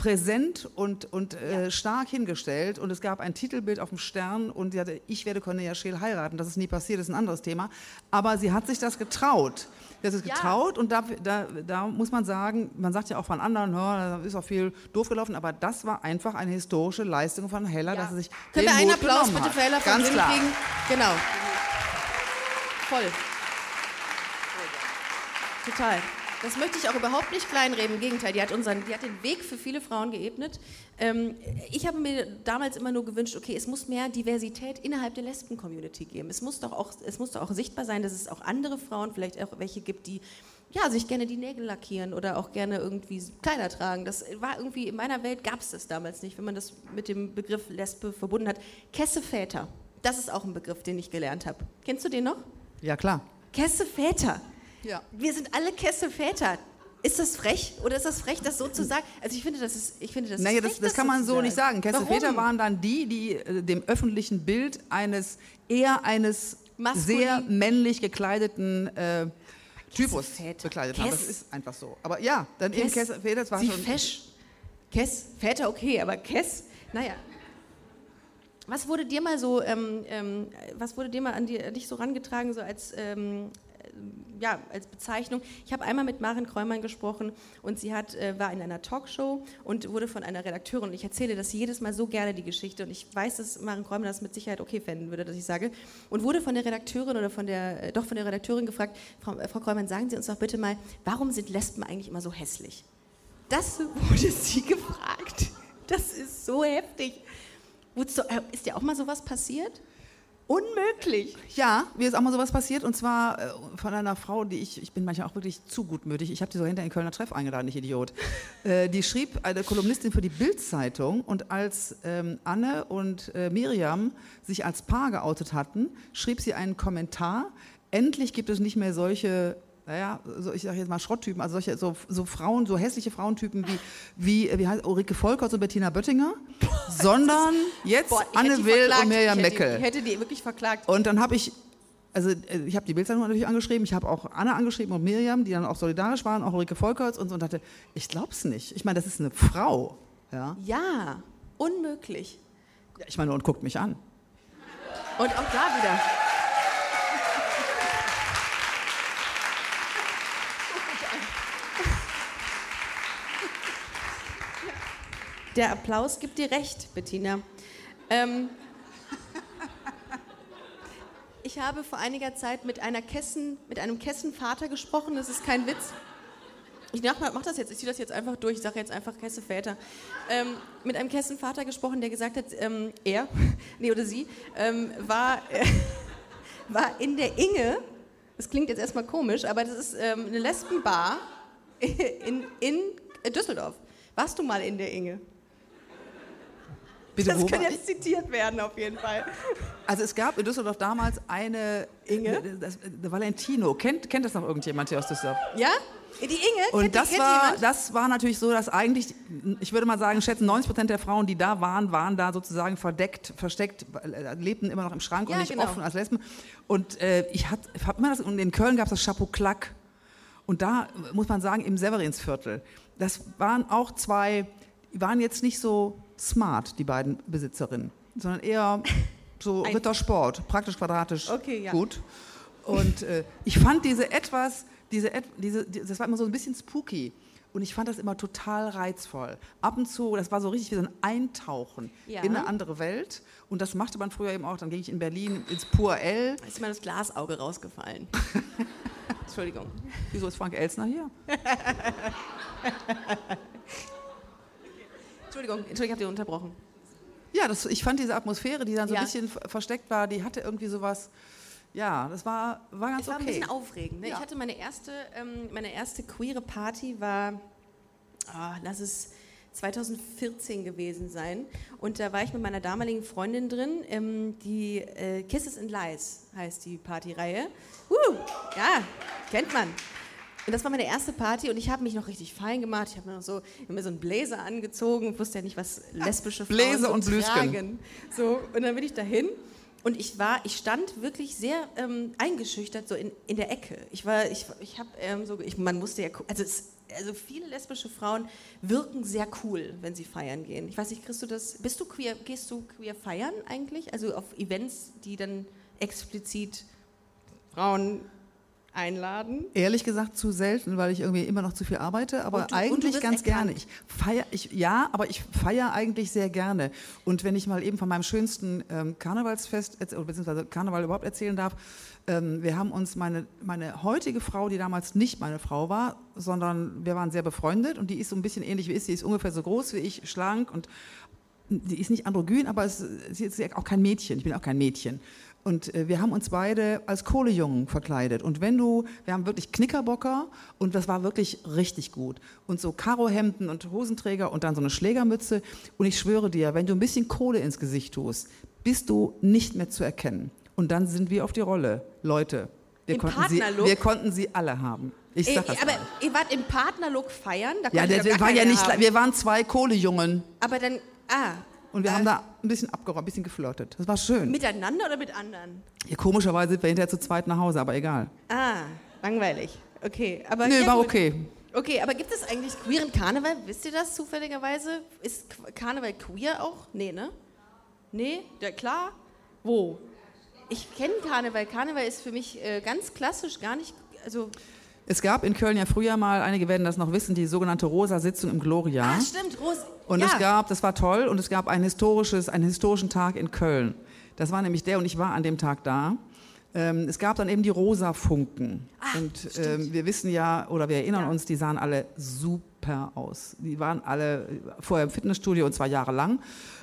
präsent und, und äh, stark hingestellt und es gab ein Titelbild auf dem Stern und sie hatte, ich werde Cornelia Scheel heiraten, das ist nie passiert, das ist ein anderes Thema, aber sie hat sich das getraut. Sie hat es Ja. getraut und da, da, da muss man sagen, man sagt ja auch von anderen, ja, da ist auch viel doof gelaufen, aber das war einfach eine historische Leistung von Hella, Ja. dass sie sich Können den wir einen Mut Applaus bitte für Hella von Ganz klar. kriegen? Genau. Voll. Total. Das möchte ich auch überhaupt nicht kleinreden. Im Gegenteil, die hat, unseren, die hat den Weg für viele Frauen geebnet. Ähm, ich habe mir damals immer nur gewünscht, okay, es muss mehr Diversität innerhalb der Lesben-Community geben. Es muss, doch auch, es muss doch auch sichtbar sein, dass es auch andere Frauen, vielleicht auch welche gibt, die ja, sich gerne die Nägel lackieren oder auch gerne irgendwie Kleider tragen. Das war irgendwie, in meiner Welt gab es das damals nicht, wenn man das mit dem Begriff Lesbe verbunden hat. Kesseväter, das ist auch ein Begriff, den ich gelernt habe. Kennst du den noch? Ja, klar. Kesseväter. Ja. Wir sind alle Kesseväter. Ist das frech oder ist das frech, das so zu sagen? Also ich finde, das ist, ich finde, das ist Naja, frech, das, das kann man so nicht sagen. Kesselväter waren dann die, die äh, dem öffentlichen Bild eines eher eines Maskulin- sehr männlich gekleideten äh, Typus Kesselväter. bekleidet haben. Das ist einfach so. Aber ja, dann eben Kess- Kesselväter, das war Sie schon. fesch. Kess, Väter okay, aber Kess, naja. Was wurde dir mal so, ähm, ähm, was wurde dir mal an, die, an dich so rangetragen, so als, ähm, ja, als Bezeichnung. Ich habe einmal mit Maren Kräumann gesprochen und sie hat, äh, war in einer Talkshow und wurde von einer Redakteurin, und ich erzähle das jedes Mal so gerne, die Geschichte, und ich weiß, dass Maren Kräumann das mit Sicherheit okay fänden würde, dass ich sage, und wurde von der Redakteurin oder von der, äh, doch von der Redakteurin gefragt, Frau, äh, Frau Kräumann, sagen Sie uns doch bitte mal, warum sind Lesben eigentlich immer so hässlich? Das wurde [laughs] sie gefragt. Das ist so heftig. Ist dir auch mal sowas passiert? Unmöglich. Ja, mir ist auch mal sowas passiert und zwar äh, von einer Frau, die ich, ich bin manchmal auch wirklich zu gutmütig. Ich habe die so hinter den Kölner Treff eingeladen, ich Idiot. [laughs] Äh, die schrieb eine Kolumnistin für die Bild-Zeitung und als ähm, Anne und äh, Miriam sich als Paar geoutet hatten, schrieb sie einen Kommentar. Endlich gibt es nicht mehr solche naja, so, ich sage jetzt mal Schrotttypen, also solche so, so Frauen, so hässliche Frauentypen wie, wie, wie heißt Ulrike Volkers und Bettina Böttinger, [laughs] sondern jetzt Boah, Anne Will und Mirjam Meckel. Ich hätte die wirklich verklagt. Und dann habe ich, also äh, ich habe die Bildzeitung natürlich angeschrieben, ich habe auch Anne angeschrieben und Mirjam, die dann auch solidarisch waren, auch Ulrike Volkers und so und dachte, ich glaube es nicht. Ich meine, das ist eine Frau. Ja, ja unmöglich. Ja, ich meine, und guckt mich an. Und auch da wieder. Der Applaus gibt dir recht, Bettina. Ähm, ich habe vor einiger Zeit mit, einer Kessen, mit einem Kessenvater gesprochen, das ist kein Witz. Ich mach, mach das jetzt, ich ziehe das jetzt einfach durch, ich sage jetzt einfach Kessenväter. Ähm, mit einem Kessenvater gesprochen, der gesagt hat, ähm, er, [laughs] nee oder sie, ähm, war, äh, [laughs] war in der Inge, das klingt jetzt erstmal komisch, aber das ist ähm, eine Lesbenbar in, in Düsseldorf. Warst du mal in der Inge? Bitte, das kann jetzt zitiert werden, auf jeden Fall. Also es gab in Düsseldorf damals eine Inge, das, das Valentino. Kennt, kennt das noch irgendjemand hier aus Düsseldorf? Ja? Die Inge? Und kennt, das, kennt war, das war natürlich so, dass eigentlich, ich würde mal sagen, schätzen 90 Prozent der Frauen, die da waren, waren da sozusagen verdeckt, versteckt, äh, lebten immer noch im Schrank ja, und nicht genau. offen als Lesben. Und äh, ich habe immer das, und in Köln gab es das Chapeau Clack. Und da muss man sagen, im Severinsviertel. Das waren auch zwei, waren jetzt nicht so smart, die beiden Besitzerinnen, sondern eher [laughs] so Ein Rittersport, praktisch quadratisch okay, ja. gut. Und äh, ich fand diese etwas, diese, diese, das war immer so ein bisschen spooky. Und ich fand das immer total reizvoll. Ab und zu, das war so richtig wie so ein Eintauchen ja. in eine andere Welt. Und das machte man früher eben auch. Dann ging ich in Berlin ins Pur L. Da ist mir das Glasauge rausgefallen. [laughs] Entschuldigung. Wieso ist Frank Elsner hier? [laughs] Entschuldigung, Entschuldigung, ich habe dich unterbrochen. Ja, das, ich fand diese Atmosphäre, die dann so ja. ein bisschen versteckt war, die hatte irgendwie sowas. Ja, das war, war ganz es war okay. ein bisschen aufregend. Ne? Ja. Ich hatte meine erste, ähm, meine erste queere Party war, oh, lass es 2014 gewesen sein. Und da war ich mit meiner damaligen Freundin drin. Ähm, die äh, Kisses and Lies heißt die Partyreihe. Uh, ja, kennt man. Und das war meine erste Party und ich habe mich noch richtig fein gemacht. Ich habe mir noch so, mir so einen Bläser angezogen, wusste ja nicht, was lesbische [laughs] Frauen Bläser so und tragen. So, und dann bin ich dahin und ich war, ich stand wirklich sehr ähm, eingeschüchtert so in, in der Ecke. Ich war, ich, ich habe ähm, so, ich, man musste ja, also, es, also viele lesbische Frauen wirken sehr cool, wenn sie feiern gehen. Ich weiß nicht, kriegst du das, bist du queer, gehst du queer feiern eigentlich? Also auf Events, die dann explizit Frauen einladen? Ehrlich gesagt zu selten, weil ich irgendwie immer noch zu viel arbeite, aber du, eigentlich ganz erkannt. gerne. Ich feier, ich, ja, aber ich feiere eigentlich sehr gerne. Und wenn ich mal eben von meinem schönsten ähm, Karnevalsfest, beziehungsweise Karneval überhaupt erzählen darf, ähm, wir haben uns meine, meine heutige Frau, die damals nicht meine Frau war, sondern wir waren sehr befreundet und die ist so ein bisschen ähnlich wie ich, sie ist ungefähr so groß wie ich, schlank und die ist nicht androgyn, aber es, sie ist auch kein Mädchen, ich bin auch kein Mädchen. Und äh, wir haben uns beide als Kohlejungen verkleidet. Und wenn du, wir haben wirklich Knickerbocker und das war wirklich richtig gut. Und so Karohemden und Hosenträger und dann so eine Schlägermütze. Und ich schwöre dir, wenn du ein bisschen Kohle ins Gesicht tust, bist du nicht mehr zu erkennen. Und dann sind wir auf die Rolle. Leute, wir, konnten sie, wir konnten sie alle haben. Ich sag das aber mal. ihr wart im Partnerlook feiern? Da ja, der, der war ja nicht, haben. wir waren zwei Kohlejungen. Aber dann, ah, und wir äh, haben da ein bisschen abgeräumt, ein bisschen geflirtet. Das war schön. Miteinander oder mit anderen? Ja, komischerweise sind wir hinterher zu zweit nach Hause, aber egal. Ah, langweilig. Okay. Aber Nö, war gut. okay. Okay, aber gibt es eigentlich queeren Karneval? Wisst ihr das zufälligerweise? Ist Karneval queer auch? Nee, ne? Nee? Ja, klar. Wo? ich kenne Karneval. Karneval ist für mich äh, ganz klassisch, gar nicht, also Es gab in Köln ja früher mal, einige werden das noch wissen, die sogenannte Rosa-Sitzung im Gloria. Ah, stimmt, Ros Und ja. es gab, das war toll, und es gab ein historisches, einen historischen Tag in Köln. Das war nämlich der, und ich war an dem Tag da. Ähm, es gab dann eben die Rosa-Funken. Ah, und ähm, wir wissen ja, oder wir erinnern Ja. uns, die sahen alle super aus. Die waren alle vorher im Fitnessstudio und zwar jahrelang,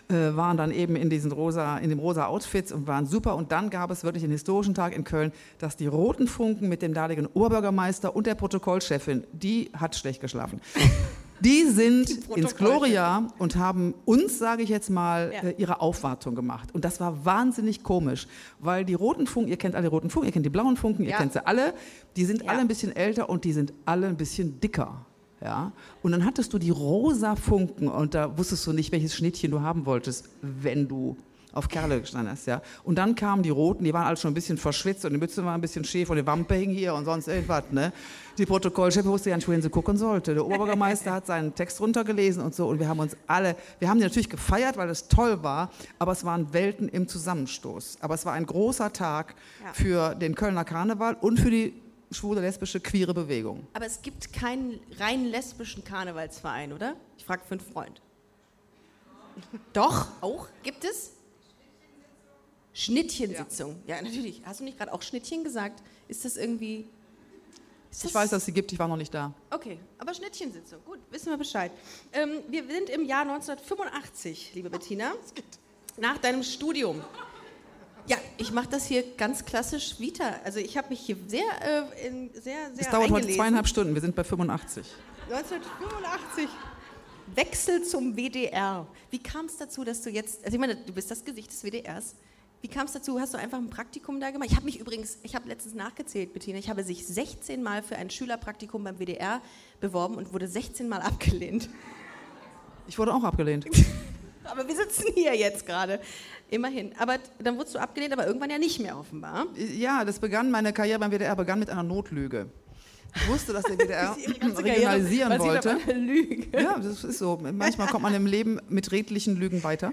äh, waren dann eben in diesen rosa, in dem rosa Outfits und waren super. Und dann gab es wirklich einen historischen Tag in Köln, dass die roten Funken mit dem damaligen Oberbürgermeister und der Protokollchefin, die hat schlecht geschlafen. [laughs] Die sind ins Protokollchefin. Gloria und haben uns, sage ich jetzt mal, Ja. äh, ihre Aufwartung gemacht. Und das war wahnsinnig komisch, weil die roten Funken, ihr kennt alle roten Funken, ihr kennt die blauen Funken, ihr Ja. kennt sie alle, die sind Ja. alle ein bisschen älter und die sind alle ein bisschen dicker. Ja? Und dann hattest du die rosa Funken und da wusstest du nicht, welches Schnittchen du haben wolltest, wenn du auf Kerle gestanden hast. Ja? Und dann kamen die roten, die waren alle schon ein bisschen verschwitzt und die Mütze war ein bisschen schief und die Wampe hing hier und sonst irgendwas. Ne? Die Protokollchefin wusste ja nicht, wohin sie gucken sollte. Der Oberbürgermeister hat seinen Text runtergelesen und so und wir haben uns alle, wir haben die natürlich gefeiert, weil es toll war, aber es waren Welten im Zusammenstoß. Aber es war ein großer Tag Ja. für den Kölner Karneval und für die schwule, lesbische, queere Bewegung. Aber es gibt keinen rein lesbischen Karnevalsverein, oder? Ich frage für einen Freund. Doch, auch? Gibt es? Schnittchensitzung. Ja. natürlich. Hast du nicht gerade auch Schnittchen gesagt? Ist das irgendwie. Ist Ich das- weiß, dass sie gibt, ich war noch nicht da. Okay, aber Schnittchensitzung. Gut, wissen wir Bescheid. Ähm, wir sind im Jahr 1985, liebe Bettina. [laughs] Nach deinem Studium. Ja, ich mache das hier ganz klassisch Vita. Also ich habe mich hier sehr, äh, in, sehr, sehr Es dauert heute eingelesen. zweieinhalb Stunden, wir sind bei 85. 1985. Wechsel zum WDR. Wie kam es dazu, dass du jetzt, also ich meine, du bist das Gesicht des WDRs. Wie kam es dazu? Hast du einfach ein Praktikum da gemacht? Ich habe mich übrigens, ich habe letztens nachgezählt, Bettina, ich habe sich 16 Mal für ein Schülerpraktikum beim WDR beworben und wurde 16 Mal abgelehnt. Ich wurde auch abgelehnt. [laughs] Aber wir sitzen hier jetzt gerade. Immerhin. Aber dann wurdest du abgelehnt, aber irgendwann ja nicht mehr offenbar. Ja, das begann, meine Karriere beim WDR begann mit einer Notlüge. Ich wusste, dass der WDR [laughs] Karriere regionalisieren basiert wollte. Lüge. Ja, das ist so. Manchmal kommt man im Leben mit redlichen Lügen weiter.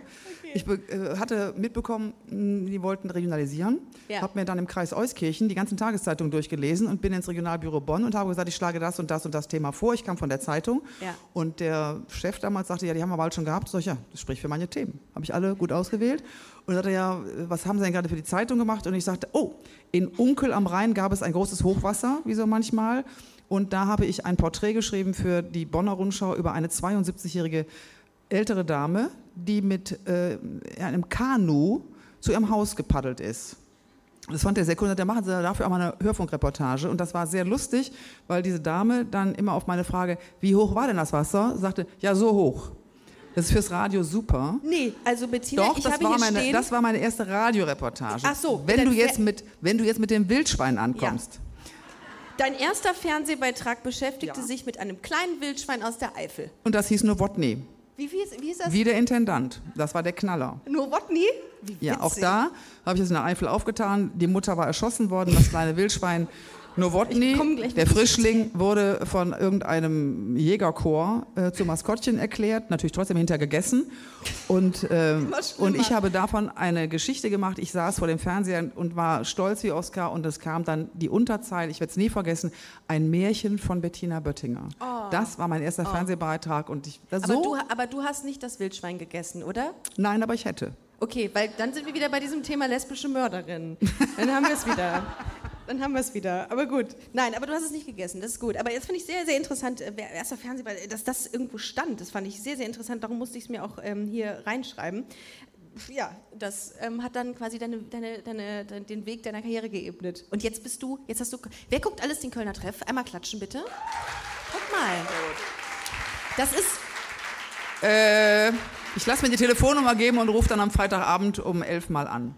Ich äh, hatte mitbekommen, mh, die wollten regionalisieren. Ja. Habe mir dann im Kreis Euskirchen die ganzen Tageszeitungen durchgelesen und bin ins Regionalbüro Bonn und habe gesagt, ich schlage das und das und das Thema vor. Ich kam von der Zeitung. Ja. Und der Chef damals sagte, ja, die haben wir bald schon gehabt. Sag ich, ja, das spricht für meine Themen. Habe ich alle gut ausgewählt. Und sagte, ja, was haben Sie denn gerade für die Zeitung gemacht? Und ich sagte, oh, in Unkel am Rhein gab es ein großes Hochwasser, wie so manchmal. Und da habe ich ein Porträt geschrieben für die Bonner Rundschau über eine 72-jährige ältere Dame, die mit äh, einem Kanu zu ihrem Haus gepaddelt ist. Das fand er sehr cool. Da machen sie dafür auch mal eine Hörfunkreportage. Und das war sehr lustig, weil diese Dame dann immer auf meine Frage, wie hoch war denn das Wasser, sagte, ja, so hoch. Das ist fürs Radio super. Nee, also Bettina, Doch, ich das habe war, hier meine, stehen, das war meine erste Radioreportage. Ach so, wenn du, jetzt mit, wenn du jetzt mit dem Wildschwein ankommst. Dein erster Fernsehbeitrag beschäftigte Ja. sich mit einem kleinen Wildschwein aus der Eifel. Und das hieß Nowotny. Wie, wie, ist, wie ist das? Wie der Intendant. Das war der Knaller. Nowotny? Wie Ja, auch da habe ich es in der Eifel aufgetan. Die Mutter war erschossen worden, das kleine Wildschwein Nowotny, der. Frischling, wurde von irgendeinem Jägerchor äh, zum Maskottchen erklärt, natürlich trotzdem hinter gegessen. Und, [laughs] schlimmer. und ich habe davon eine Geschichte gemacht. Ich saß vor dem Fernseher und war stolz wie Oskar und es kam dann die Unterzeile, ich werde es nie vergessen, ein Märchen von Bettina Böttinger. Das war mein erster Fernsehbeitrag und ich Oh. Aber, so, du, aber du hast nicht das Wildschwein gegessen, oder? nein, aber ich hätte. Okay, weil dann sind wir wieder bei diesem Thema lesbische Mörderin. Dann haben wir es wieder. [laughs] Dann haben wir es wieder. Aber gut. Nein, aber du hast es nicht gegessen. Das ist gut. Aber jetzt finde ich sehr, sehr interessant, äh, erster Fernsehball, dass das irgendwo stand. Das fand ich sehr, sehr interessant. Darum musste ich es mir auch ähm, hier reinschreiben. Ja, das ähm, hat dann quasi deine, deine, deine, den Weg deiner Karriere geebnet. Und jetzt bist du, jetzt hast du. Wer guckt alles den Kölner Treff? Einmal klatschen bitte. Guck mal. Das ist. Äh, ich lasse mir die Telefonnummer geben und rufe dann am Freitagabend um elf mal an.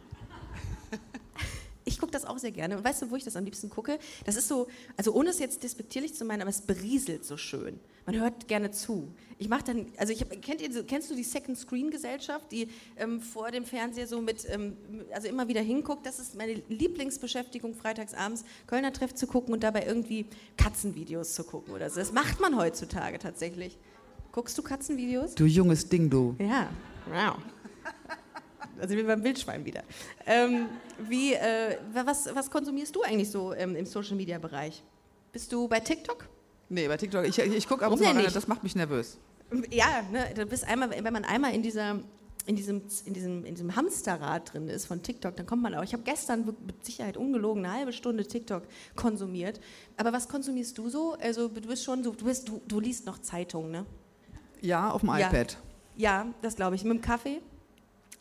Ich gucke das auch sehr gerne. Und weißt du, wo ich das am liebsten gucke? Das ist so, also ohne es jetzt despektierlich zu meinen, aber es berieselt so schön. Man hört gerne zu. Ich mache dann, also ich hab, kennt ihr, kennst du die Second Screen Gesellschaft, die ähm, vor dem Fernseher so mit, ähm, also immer wieder hinguckt? Das ist meine Lieblingsbeschäftigung, freitagsabends Kölner Treff zu gucken und dabei irgendwie Katzenvideos zu gucken oder so. Das macht man heutzutage tatsächlich. Guckst du Katzenvideos? Du junges Ding, du. Ja. Wow. Also wir beim Wildschwein wieder. Ähm, wie, äh, was, was konsumierst du eigentlich so ähm, im Social-Media-Bereich? Bist du bei TikTok? Nee, bei TikTok, ich, ich gucke ab und Warum zu mal rein, das macht mich nervös. Ja, ne, du bist einmal, wenn man einmal in dieser in diesem, in, diesem, in diesem Hamsterrad drin ist von TikTok, dann kommt man auch. Ich habe gestern mit Sicherheit ungelogen eine halbe Stunde TikTok konsumiert. Aber was konsumierst du so? Also du bist schon so, du, bist, du, du liest noch Zeitungen, ne? Ja, auf dem Ja. iPad. Ja, das glaube ich. Mit dem Kaffee?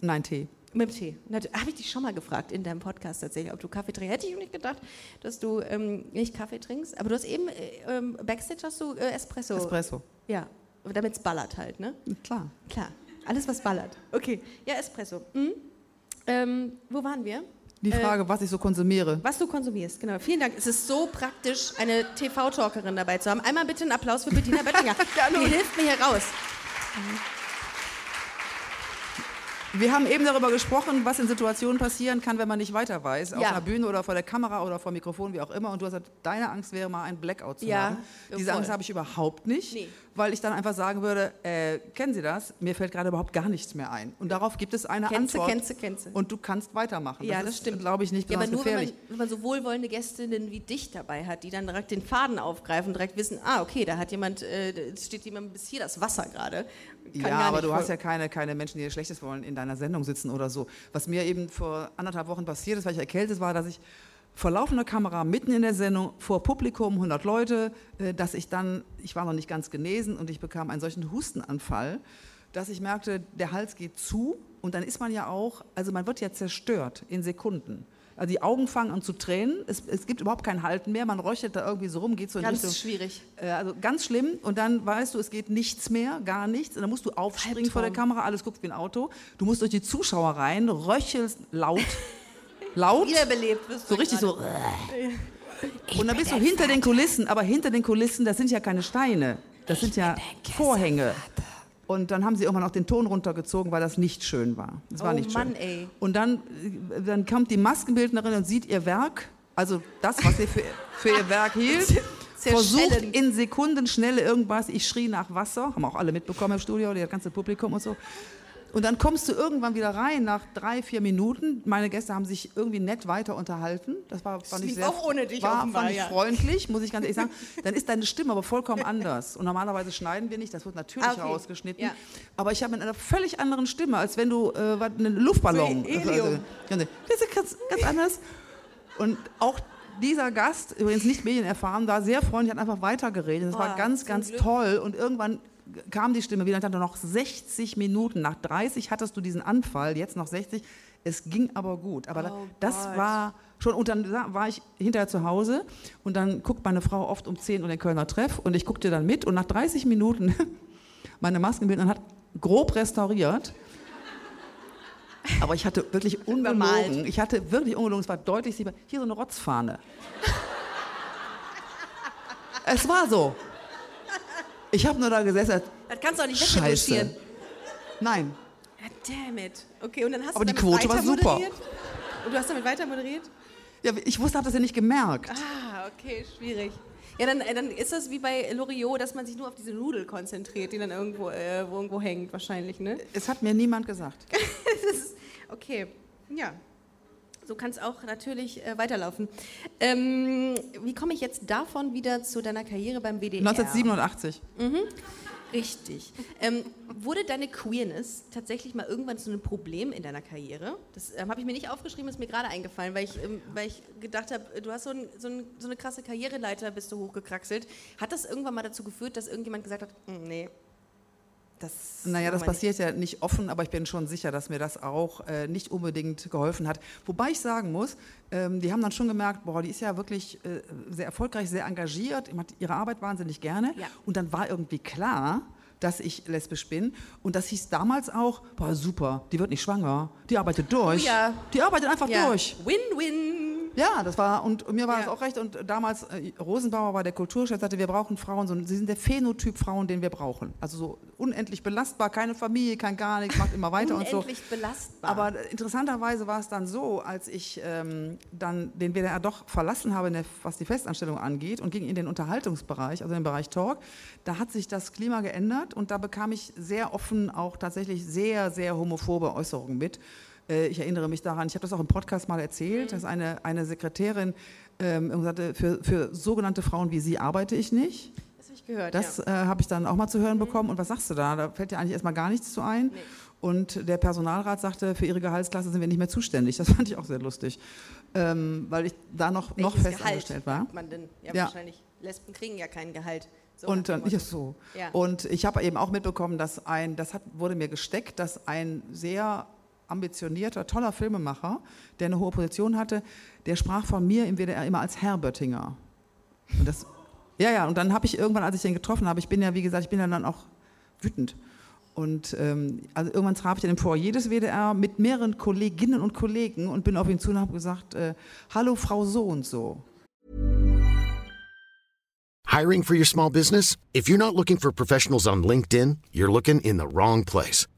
Nein, Tee. Mit dem Tee. Habe ich dich schon mal gefragt in deinem Podcast tatsächlich, ob du Kaffee trinkst. Hätte ich nicht gedacht, dass du ähm, nicht Kaffee trinkst. Aber du hast eben, äh, ähm, Backstage hast du äh, Espresso. Espresso. Ja, damit es ballert halt, ne? Klar. Klar, alles was ballert. Okay, ja, Espresso. Mhm. Ähm, wo waren wir? Die Äh, Frage, was ich so konsumiere. Was du konsumierst, genau. Vielen Dank. Es ist so praktisch, eine TV-Talkerin dabei zu haben. Einmal bitte einen Applaus für Bettina Böttinger. [laughs] Die hilft mir hier raus. Wir haben eben darüber gesprochen, was in Situationen passieren kann, wenn man nicht weiter weiß. Auf Ja. einer Bühne oder vor der Kamera oder vor dem Mikrofon, wie auch immer. Und du hast gesagt, deine Angst wäre mal ein Blackout zu Ja, haben. Diese voll. Angst habe ich überhaupt nicht, Nee. Weil ich dann einfach sagen würde, äh, kennen Sie das? Mir fällt gerade überhaupt gar nichts mehr ein. Und darauf gibt es eine Kennst du, Antwort. kennst du, kennst du. Und du kannst weitermachen. Ja, das, das stimmt. glaube ich, nicht Ja, aber nur, wenn man, gefährlich. wenn man so wohlwollende Gästinnen wie dich dabei hat, die dann direkt den Faden aufgreifen und direkt wissen, ah, okay, da hat jemand, äh, steht jemand bis hier das Wasser gerade. Ja, aber du hast ja keine, keine Menschen, die dir Schlechtes wollen, in deiner Sendung sitzen oder so. Was mir eben vor anderthalb Wochen passiert ist, weil ich erkältet war, dass ich vor laufender Kamera mitten in der Sendung vor Publikum 100 Leute, äh, dass ich dann, ich war noch nicht ganz genesen und ich bekam einen solchen Hustenanfall, dass ich merkte, der Hals geht zu und dann ist man ja auch, also man wird ja zerstört in Sekunden. Also die Augen fangen an zu tränen, es, es gibt überhaupt kein Halten mehr, man röchelt da irgendwie so rum, geht so in Ganz Richtung schwierig. äh, Also ganz schlimm. Und dann weißt du, es geht nichts mehr, gar nichts. Und dann musst du aufspringen vor der. Kamera, alles guckt wie ein Auto. Du musst durch die Zuschauer rein, röchelst laut, [laughs] laut, Wiederbelebt wirst du so richtig so. Und dann bist du hinter den Kulissen, aber hinter den Kulissen, das sind ja keine Steine, das sind ja Vorhänge. Und dann haben sie irgendwann auch den Ton runtergezogen, weil das nicht schön war. Das war Oh nicht Mann, schön. ey. Und dann, äh, dann kommt die Maskenbildnerin und sieht ihr Werk, also das, was sie für, für ihr Werk hielt, [laughs] versucht in Sekundenschnelle irgendwas. Ich schrie nach Wasser, haben auch alle mitbekommen im Studio, das ganze Publikum und so. Und dann kommst du irgendwann wieder rein nach drei, vier Minuten. Meine Gäste haben sich irgendwie nett weiter unterhalten. Das war, fand ich sehr, auch ohne dich war, offenbar, fand ich ja. freundlich, muss ich ganz ehrlich sagen. Dann ist deine Stimme aber vollkommen anders. Und normalerweise schneiden wir nicht, das wird natürlich Ah, okay. rausgeschnitten. Ja. Aber ich habe mit einer völlig anderen Stimme, als wenn du äh, einen Luftballon. So. Also, das ist ganz, ganz anders. Und auch dieser Gast, übrigens nicht medienerfahren, war sehr freundlich, hat einfach weitergeredet. Das war Oh, ganz, ganz Glück. toll. Und irgendwann kam die Stimme wieder. Ich dachte, noch 60 Minuten. Nach 30 hattest du diesen Anfall, jetzt noch 60. Es ging aber gut. Aber Oh das Gott. war schon. Und dann war ich hinterher zu Hause. Und dann guckt meine Frau oft um 10 Uhr den Kölner Treff. Und ich guckte dann mit. Und nach 30 Minuten, [laughs] meine Maskenbildnerin hat grob restauriert. Aber ich hatte wirklich [laughs] ungelogen, ich hatte wirklich ungelogen, es war deutlich sichtbar, hier so eine Rotzfahne. [laughs] es war so. Ich habe nur da gesessen, Das kannst du auch nicht Scheiße. wegretuschieren. Nein, Ja, damn it. Okay, und dann hast Aber du die Quote war super. moderiert? Und du hast damit weiter moderiert? ja, ich wusste, habe das ja nicht gemerkt. Ah, okay, schwierig. Ja, dann, äh, dann ist das wie bei Loriot, dass man sich nur auf diese Nudel konzentriert, die dann irgendwo, äh, wo irgendwo hängt, wahrscheinlich, ne? Es hat mir niemand gesagt. [laughs] Ist, okay, ja. So kann es auch natürlich äh, weiterlaufen. Ähm, wie komme ich jetzt davon wieder zu deiner Karriere beim WDR? 1987. Richtig. Ähm, wurde deine Queerness tatsächlich mal irgendwann zu einem Problem in deiner Karriere? Das ähm, habe ich mir nicht aufgeschrieben, ist mir gerade eingefallen, weil ich, ähm, weil ich gedacht habe, du hast so, ein, so, ein, so eine krasse Karriereleiter, bist du hochgekraxelt. Hat das irgendwann mal dazu geführt, dass irgendjemand gesagt hat, "Mm, nee, das. Naja, das passiert ja nicht offen, aber ich bin schon sicher, dass mir das auch äh, nicht unbedingt geholfen hat. Wobei ich sagen muss, ähm, die haben dann schon gemerkt, boah, die ist ja wirklich äh, sehr erfolgreich, sehr engagiert, macht ihre Arbeit wahnsinnig gerne. Ja. Und dann war irgendwie klar, dass ich lesbisch bin. Und das hieß damals auch, boah, super, die wird nicht schwanger, die arbeitet durch. Oh ja. Die arbeitet einfach Ja. durch. Win-win. Ja, das war, und, mir war Ja. das auch recht. Und damals, äh, Rosenbauer war der Kulturchef, sagte, wir brauchen Frauen, so, sie sind der Phänotyp Frauen, den wir brauchen. Also so unendlich belastbar, keine Familie, kein gar nichts, macht immer weiter und so. Unendlich belastbar. Aber interessanterweise war es dann so, als ich ähm, dann den WDR doch verlassen habe, der, was die Festanstellung angeht, und ging in den Unterhaltungsbereich, also in den Bereich Talk, da hat sich das Klima geändert und da bekam ich sehr offen auch tatsächlich sehr, sehr homophobe Äußerungen mit. Äh, ich erinnere mich daran, ich habe das auch im Podcast mal erzählt, dass eine, eine Sekretärin ähm, sagte, für, für sogenannte Frauen wie Sie arbeite ich nicht. das habe ich gehört. Das ja. äh, habe ich dann auch mal zu hören bekommen. Und was sagst du da? Da fällt dir eigentlich erstmal gar nichts zu ein. Nee. Und der Personalrat sagte, für ihre Gehaltsklasse sind wir nicht mehr zuständig. Das [laughs] fand ich auch sehr lustig, ähm, weil ich da noch, noch Welches fest Gehalt angestellt war. man denn? Ja, Ja. wahrscheinlich. Lesben kriegen ja kein Gehalt. So Und dann, [laughs] ja, so. Ja. Und ich habe eben auch mitbekommen, dass ein, das hat, wurde mir gesteckt, dass ein sehr ambitionierter, toller Filmemacher, der eine hohe Position hatte, der sprach von mir im WDR immer als Herr Böttinger. Und das, ja, ja, und dann habe ich irgendwann, als ich den getroffen habe, ich bin ja, wie gesagt, ich bin ja dann auch wütend. Und ähm, also irgendwann traf ich in dem Foyer des WDR mit mehreren Kolleginnen und Kollegen und bin auf ihn zu und habe gesagt, äh, hallo Frau so und so. Hiring for your small business? If you're not looking for professionals on LinkedIn, you're looking in the wrong place.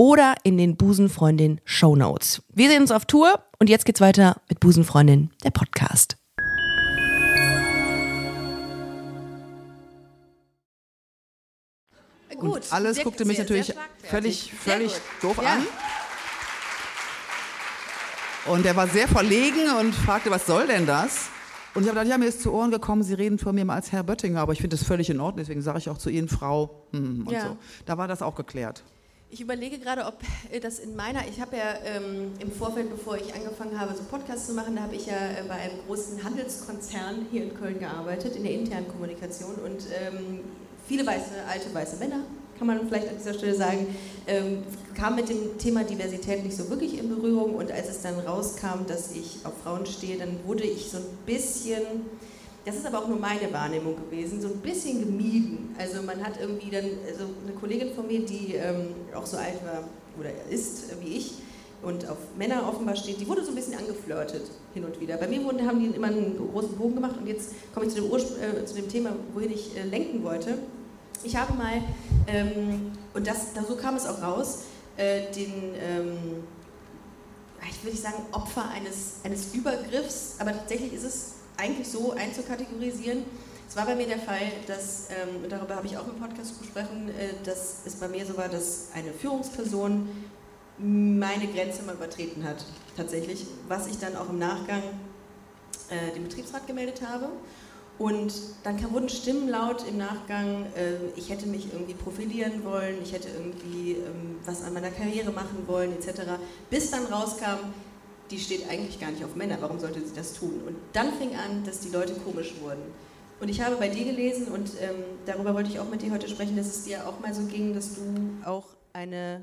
oder in den Busenfreundin Show Notes. Wir sehen uns auf Tour und jetzt geht's weiter mit Busenfreundin, der Podcast. Gut. Und alles sehr- guckte mich sehr- natürlich sehr völlig, völlig doof Ja. an. Und er war sehr verlegen und fragte, was soll denn das? Und ich habe gedacht, ja, mir ist zu Ohren gekommen, Sie reden von mir mal als Herr Böttinger, aber ich finde das völlig in Ordnung, deswegen sage ich auch zu Ihnen Frau hm, und Ja. so. Da war das auch geklärt. Ich überlege gerade, ob äh, das in meiner, ich habe ja ähm, im Vorfeld, bevor ich angefangen habe, so Podcasts zu machen, da habe ich ja äh, bei einem großen Handelskonzern hier in Köln gearbeitet, in der internen Kommunikation. Und ähm, viele weiße, alte weiße Männer, kann man vielleicht an dieser Stelle sagen, ähm, kamen mit dem Thema Diversität nicht so wirklich in Berührung. Und als es dann rauskam, dass ich auf Frauen stehe, dann wurde ich so ein bisschen das ist aber auch nur meine Wahrnehmung gewesen, so ein bisschen gemieden. Also man hat irgendwie dann, also eine Kollegin von mir, die ähm, auch so alt war oder ist wie ich und auf Männer offenbar steht, die wurde so ein bisschen angeflirtet hin und wieder. Bei mir wurden, haben die immer einen großen Bogen gemacht und jetzt komme ich zu dem, Urspr äh, zu dem Thema, wohin ich äh, lenken wollte. Ich habe mal, ähm, und das, da, so kam es auch raus, äh, den, ähm, ich nicht sagen Opfer eines, eines Übergriffs, aber tatsächlich ist es eigentlich so einzukategorisieren. Es war bei mir der Fall, dass, ähm, darüber habe ich auch im Podcast gesprochen, äh, dass es bei mir so war, dass eine Führungsperson meine Grenze mal übertreten hat, tatsächlich, was ich dann auch im Nachgang äh, dem Betriebsrat gemeldet habe. Und dann kam, wurden Stimmen laut im Nachgang, äh, ich hätte mich irgendwie profilieren wollen, ich hätte irgendwie ähm, was an meiner Karriere machen wollen, etc. Bis dann rauskam, die steht eigentlich gar nicht auf Männer, warum sollte sie das tun? Und dann fing an, dass die Leute komisch wurden. Und ich habe bei dir gelesen und ähm, darüber wollte ich auch mit dir heute sprechen, dass es dir auch mal so ging, dass du auch eine,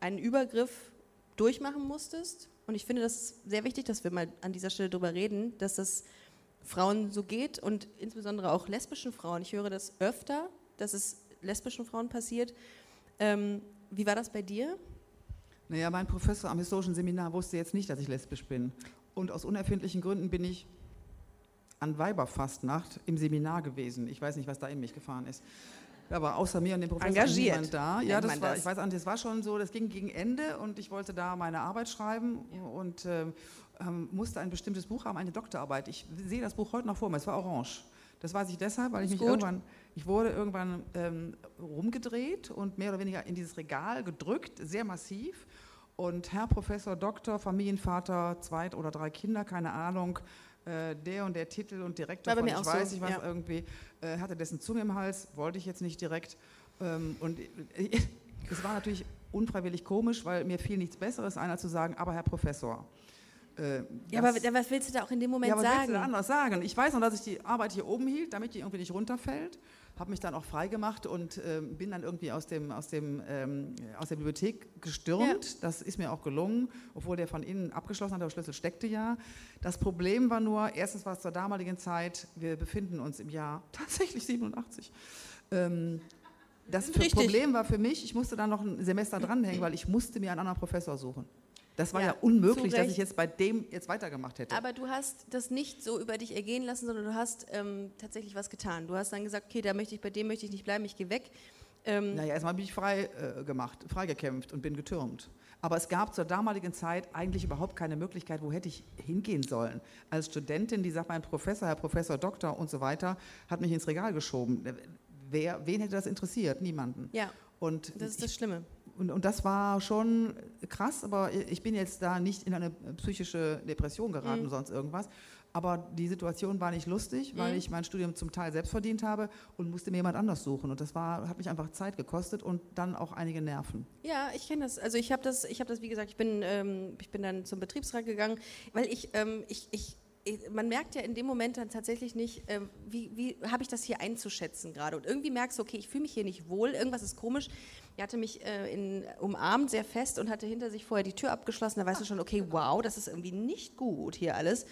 einen Übergriff durchmachen musstest. Und ich finde das sehr wichtig, dass wir mal an dieser Stelle darüber reden, dass das Frauen so geht und insbesondere auch lesbischen Frauen. Ich höre das öfter, dass es lesbischen Frauen passiert. Ähm, wie war das bei dir? Naja, mein Professor am historischen Seminar wusste jetzt nicht, dass ich lesbisch bin. Und aus unerfindlichen Gründen bin ich an Weiberfastnacht im Seminar gewesen. Ich weiß nicht, was da in mich gefahren ist. War außer mir und dem Professor Engagiert, niemand da. Ja, das war, das. ich weiß nicht, das war schon so, das ging gegen Ende und ich wollte da meine Arbeit schreiben und ähm, ähm, musste ein bestimmtes Buch haben, eine Doktorarbeit. Ich sehe das Buch heute noch vor mir, es war orange. Das weiß ich deshalb, weil ich mich gut. irgendwann, ich wurde irgendwann ähm, rumgedreht und mehr oder weniger in dieses Regal gedrückt, sehr massiv. Und Herr Professor Doktor, Familienvater, zweit oder drei Kinder, keine Ahnung, äh, der und der Titel und Direktor von ich auch so, weiß nicht was ja. irgendwie, äh, hatte dessen Zunge im Hals, wollte ich jetzt nicht direkt. Ähm, und [laughs] es war natürlich unfreiwillig komisch, weil mir fiel nichts Besseres ein, als zu sagen, aber Herr Professor. Äh, Ja, aber was willst du da auch in dem Moment ja, was willst du da sagen? anders sagen? Ich weiß noch, dass ich die Arbeit hier oben hielt, damit die irgendwie nicht runterfällt. Habe mich dann auch frei gemacht und ähm, bin dann irgendwie aus, dem, aus, dem, ähm, aus der Bibliothek gestürmt. Das ist mir auch gelungen, obwohl der von innen abgeschlossen hat, der Schlüssel steckte ja. Das Problem war nur, erstens war es zur damaligen Zeit, wir befinden uns im Jahr [laughs] tatsächlich 87. Ähm, das. [laughs] Problem war für mich, ich musste dann noch ein Semester dranhängen, weil ich musste mir einen anderen Professor suchen. Das war Ja, ja, unmöglich, dass ich jetzt bei dem jetzt weitergemacht hätte. Aber du hast das nicht so über dich ergehen lassen, sondern du hast ähm, tatsächlich was getan. Du hast dann gesagt, okay, da möchte ich, bei dem möchte ich nicht bleiben, ich gehe weg. Ähm, Naja, erstmal bin ich frei äh, gemacht, freigekämpft und bin getürmt. Aber es gab zur damaligen Zeit eigentlich überhaupt keine Möglichkeit, wo hätte ich hingehen sollen. Als Studentin, die sagt, mein Professor, Herr Professor, Doktor und so weiter, hat mich ins Regal geschoben. Wer, wen hätte das interessiert? Niemanden. Ja, Und das ist das Schlimme. Und, und das war schon krass, aber ich bin jetzt da nicht in eine psychische Depression geraten, Mhm. sonst irgendwas. Aber die Situation war nicht lustig, weil Mhm. ich mein Studium zum Teil selbst verdient habe und musste mir jemand anders suchen. Und das war, hat mich einfach Zeit gekostet und dann auch einige Nerven. Ja, ich kenne das. Also ich habe das, ich habe das, wie gesagt, ich bin, ähm, ich bin dann zum Betriebsrat gegangen, weil ich, ähm, ich, ich, ich, man merkt ja in dem Moment dann tatsächlich nicht, ähm, wie, wie habe ich das hier einzuschätzen gerade. Und irgendwie merkst du, okay, ich fühle mich hier nicht wohl, irgendwas ist komisch. Er hatte mich äh, in, umarmt sehr fest und hatte hinter sich vorher die Tür abgeschlossen. Da weißt du schon, okay, wow, das ist irgendwie nicht gut hier alles.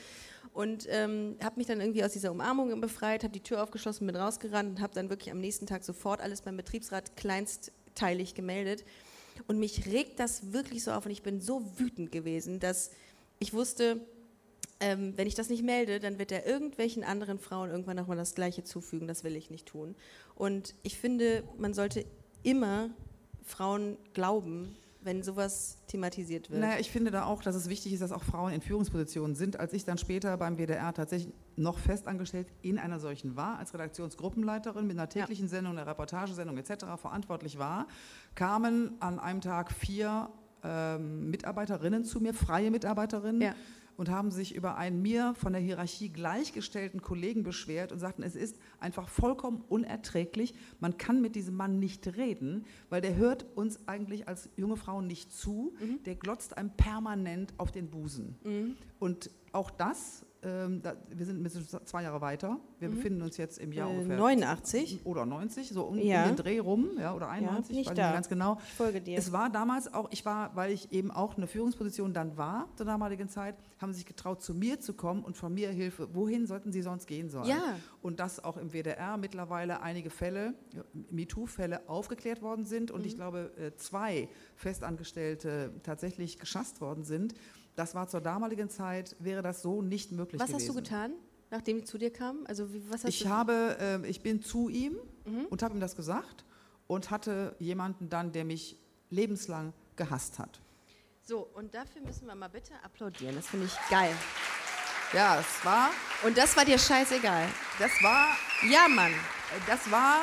Und ähm, habe mich dann irgendwie aus dieser Umarmung befreit, habe die Tür aufgeschlossen, bin rausgerannt und habe dann wirklich am nächsten Tag sofort alles beim Betriebsrat kleinstteilig gemeldet. Und mich regt das wirklich so auf und ich bin so wütend gewesen, dass ich wusste, ähm, wenn ich das nicht melde, dann wird er irgendwelchen anderen Frauen irgendwann nochmal das Gleiche zufügen. Das will ich nicht tun. Und ich finde, man sollte immer Frauen glauben, wenn sowas thematisiert wird. Naja, ich finde da auch, dass es wichtig ist, dass auch Frauen in Führungspositionen sind. Als ich dann später beim WDR tatsächlich noch festangestellt in einer solchen war, als Redaktionsgruppenleiterin mit einer täglichen Sendung, einer Reportagesendung etc. verantwortlich war, kamen an einem Tag vier ähm, Mitarbeiterinnen zu mir, freie Mitarbeiterinnen. Ja. Und haben sich über einen mir von der Hierarchie gleichgestellten Kollegen beschwert und sagten, es ist einfach vollkommen unerträglich. Man kann mit diesem Mann nicht reden, weil der hört uns eigentlich als junge Frauen nicht zu. Mhm. Der glotzt einem permanent auf den Busen. Und auch das, ähm, da, wir sind zwei Jahre weiter. Wir befinden uns jetzt im Jahr Mhm. Äh, ungefähr 89. oder 90, so um, Ja. um den Dreh rum, ja, oder 91, bin ich weiß da. nicht ganz genau. Ich folge dir. Es war damals auch, ich war, weil ich eben auch eine Führungsposition dann war zur damaligen Zeit, haben sie sich getraut, zu mir zu kommen und von mir Hilfe. Wohin sollten sie sonst gehen sollen? Ja. Und dass auch im WDR mittlerweile einige Fälle, ja, MeToo-Fälle aufgeklärt worden sind und ich Mhm. glaube, äh, zwei Festangestellte tatsächlich geschasst worden sind. Das war zur damaligen Zeit, wäre das so nicht möglich was gewesen. hast du getan, nachdem die zu dir kamen? Also wie, was hast Ich du habe, äh, ich bin zu ihm Mhm. und habe ihm das gesagt und hatte jemanden dann, der mich lebenslang gehasst hat. So, und dafür müssen wir mal bitte applaudieren. Das finde ich geil. Ja, es war, Und das war dir scheißegal. das war, Ja, Mann. das war,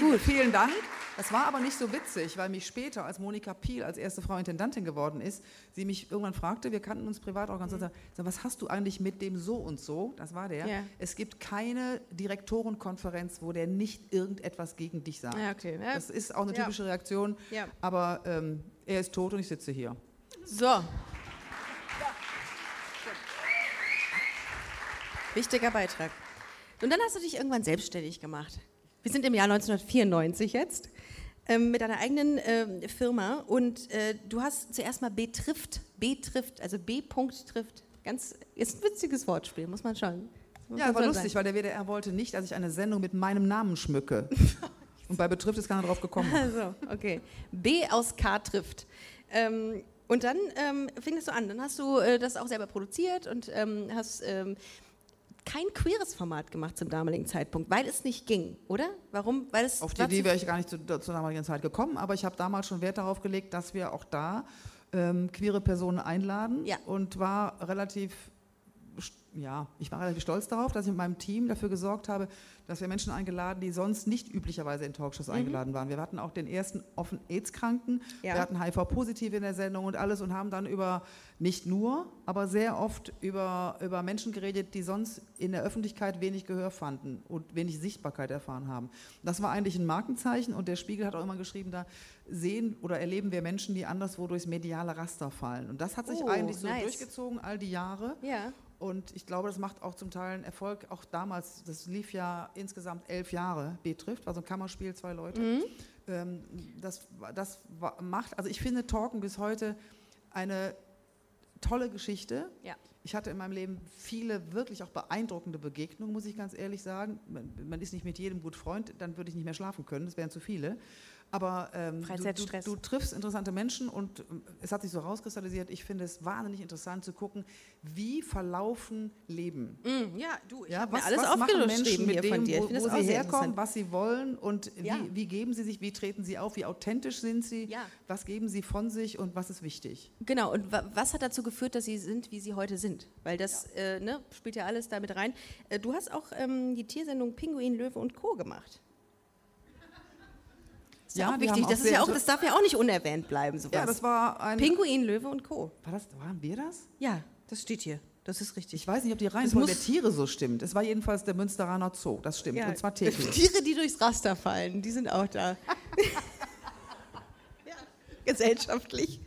gut, vielen Dank. Das war aber nicht so witzig, weil mich später, als Monika Piel als erste Frau Intendantin geworden ist, sie mich irgendwann fragte, wir kannten uns privat auch ganz mhm. sagte, was hast du eigentlich mit dem so und so? Das war der. Ja. Es gibt keine Direktorenkonferenz, wo der nicht irgendetwas gegen dich sagt. Ja, okay. Ja. Das ist auch eine typische Reaktion. Ja. Aber ähm, er ist tot und ich sitze hier. So. Wichtiger Beitrag. Und dann hast du dich irgendwann selbstständig gemacht. Wir sind im Jahr 1994 jetzt ähm, mit deiner eigenen ähm, Firma und äh, du hast zuerst mal B trifft, B trifft, also B Punkt trifft. Ganz, ist ein witziges Wortspiel, muss man schauen. Muss Ja, man war schon lustig, sagen. weil der WDR wollte nicht, dass ich eine Sendung mit meinem Namen schmücke. [laughs] und bei Betrifft ist keiner drauf gekommen. Also, okay. B aus K trifft. Ähm, und dann ähm, fing das so an. Dann hast du äh, das auch selber produziert und ähm, hast ähm, kein queeres Format gemacht zum damaligen Zeitpunkt, weil es nicht ging, oder? Warum? Weil es Auf die Idee wäre ich gar nicht zu, zur damaligen Zeit gekommen, aber ich habe damals schon Wert darauf gelegt, dass wir auch da ähm, queere Personen einladen Ja. und war relativ, ja, ich war relativ stolz darauf, dass ich mit meinem Team dafür gesorgt habe, dass wir Menschen eingeladen, die sonst nicht üblicherweise in Talkshows Mhm. eingeladen waren. Wir hatten auch den ersten offen AIDS-Kranken, Ja. wir hatten HIV-Positive in der Sendung und alles und haben dann über, nicht nur, aber sehr oft über, über Menschen geredet, die sonst in der Öffentlichkeit wenig Gehör fanden und wenig Sichtbarkeit erfahren haben. Das war eigentlich ein Markenzeichen und der Spiegel hat auch immer geschrieben, da sehen oder erleben wir Menschen, die anderswo durchs mediale Raster fallen. Und das hat sich Oh, eigentlich so nice. durchgezogen all die Jahre. Ja. Und ich glaube, das macht auch zum Teil einen Erfolg. Auch damals, das lief ja insgesamt elf Jahre, betrifft, war so ein Kammerspiel, zwei Leute. Mhm. Ähm, das das macht, also ich finde Talken bis heute eine tolle Geschichte. Ja. Ich hatte in meinem Leben viele wirklich auch beeindruckende Begegnungen, muss ich ganz ehrlich sagen. Man, man ist nicht mit jedem gut Freund, dann würde ich nicht mehr schlafen können, das wären zu viele. Aber ähm, du, du, du triffst interessante Menschen und ähm, es hat sich so rauskristallisiert. Ich finde es wahnsinnig interessant zu gucken, wie verlaufen Leben. Mm, ja, du, ich Ja, was, mir alles was machen Menschen mit hier von dem, wo, wo sie herkommen, was sie wollen und Ja. wie, wie geben sie sich, wie treten sie auf, wie authentisch sind sie, Ja. was geben sie von sich und was ist wichtig. Genau, und wa was hat dazu geführt, dass sie sind, wie sie heute sind? Weil das äh, ne, spielt ja alles damit rein. Äh, du hast auch ähm, die Tiersendung Pinguin, Löwe und Co. gemacht. Ist ja, auch wichtig. auch Das, ist ja auch, das darf ja auch nicht unerwähnt bleiben, sowas. Ja, das war ein. Pinguin, Löwe und Co. war das, waren wir das? Ja, das steht hier. Das ist richtig. Ich weiß nicht, ob die Reihenfolge der Tiere so stimmt. Es war jedenfalls der Münsteraner Zoo, das stimmt. Ja, Und zwar täglich. [laughs] Tiere, die durchs Raster fallen, die sind auch da. [laughs] ja, gesellschaftlich.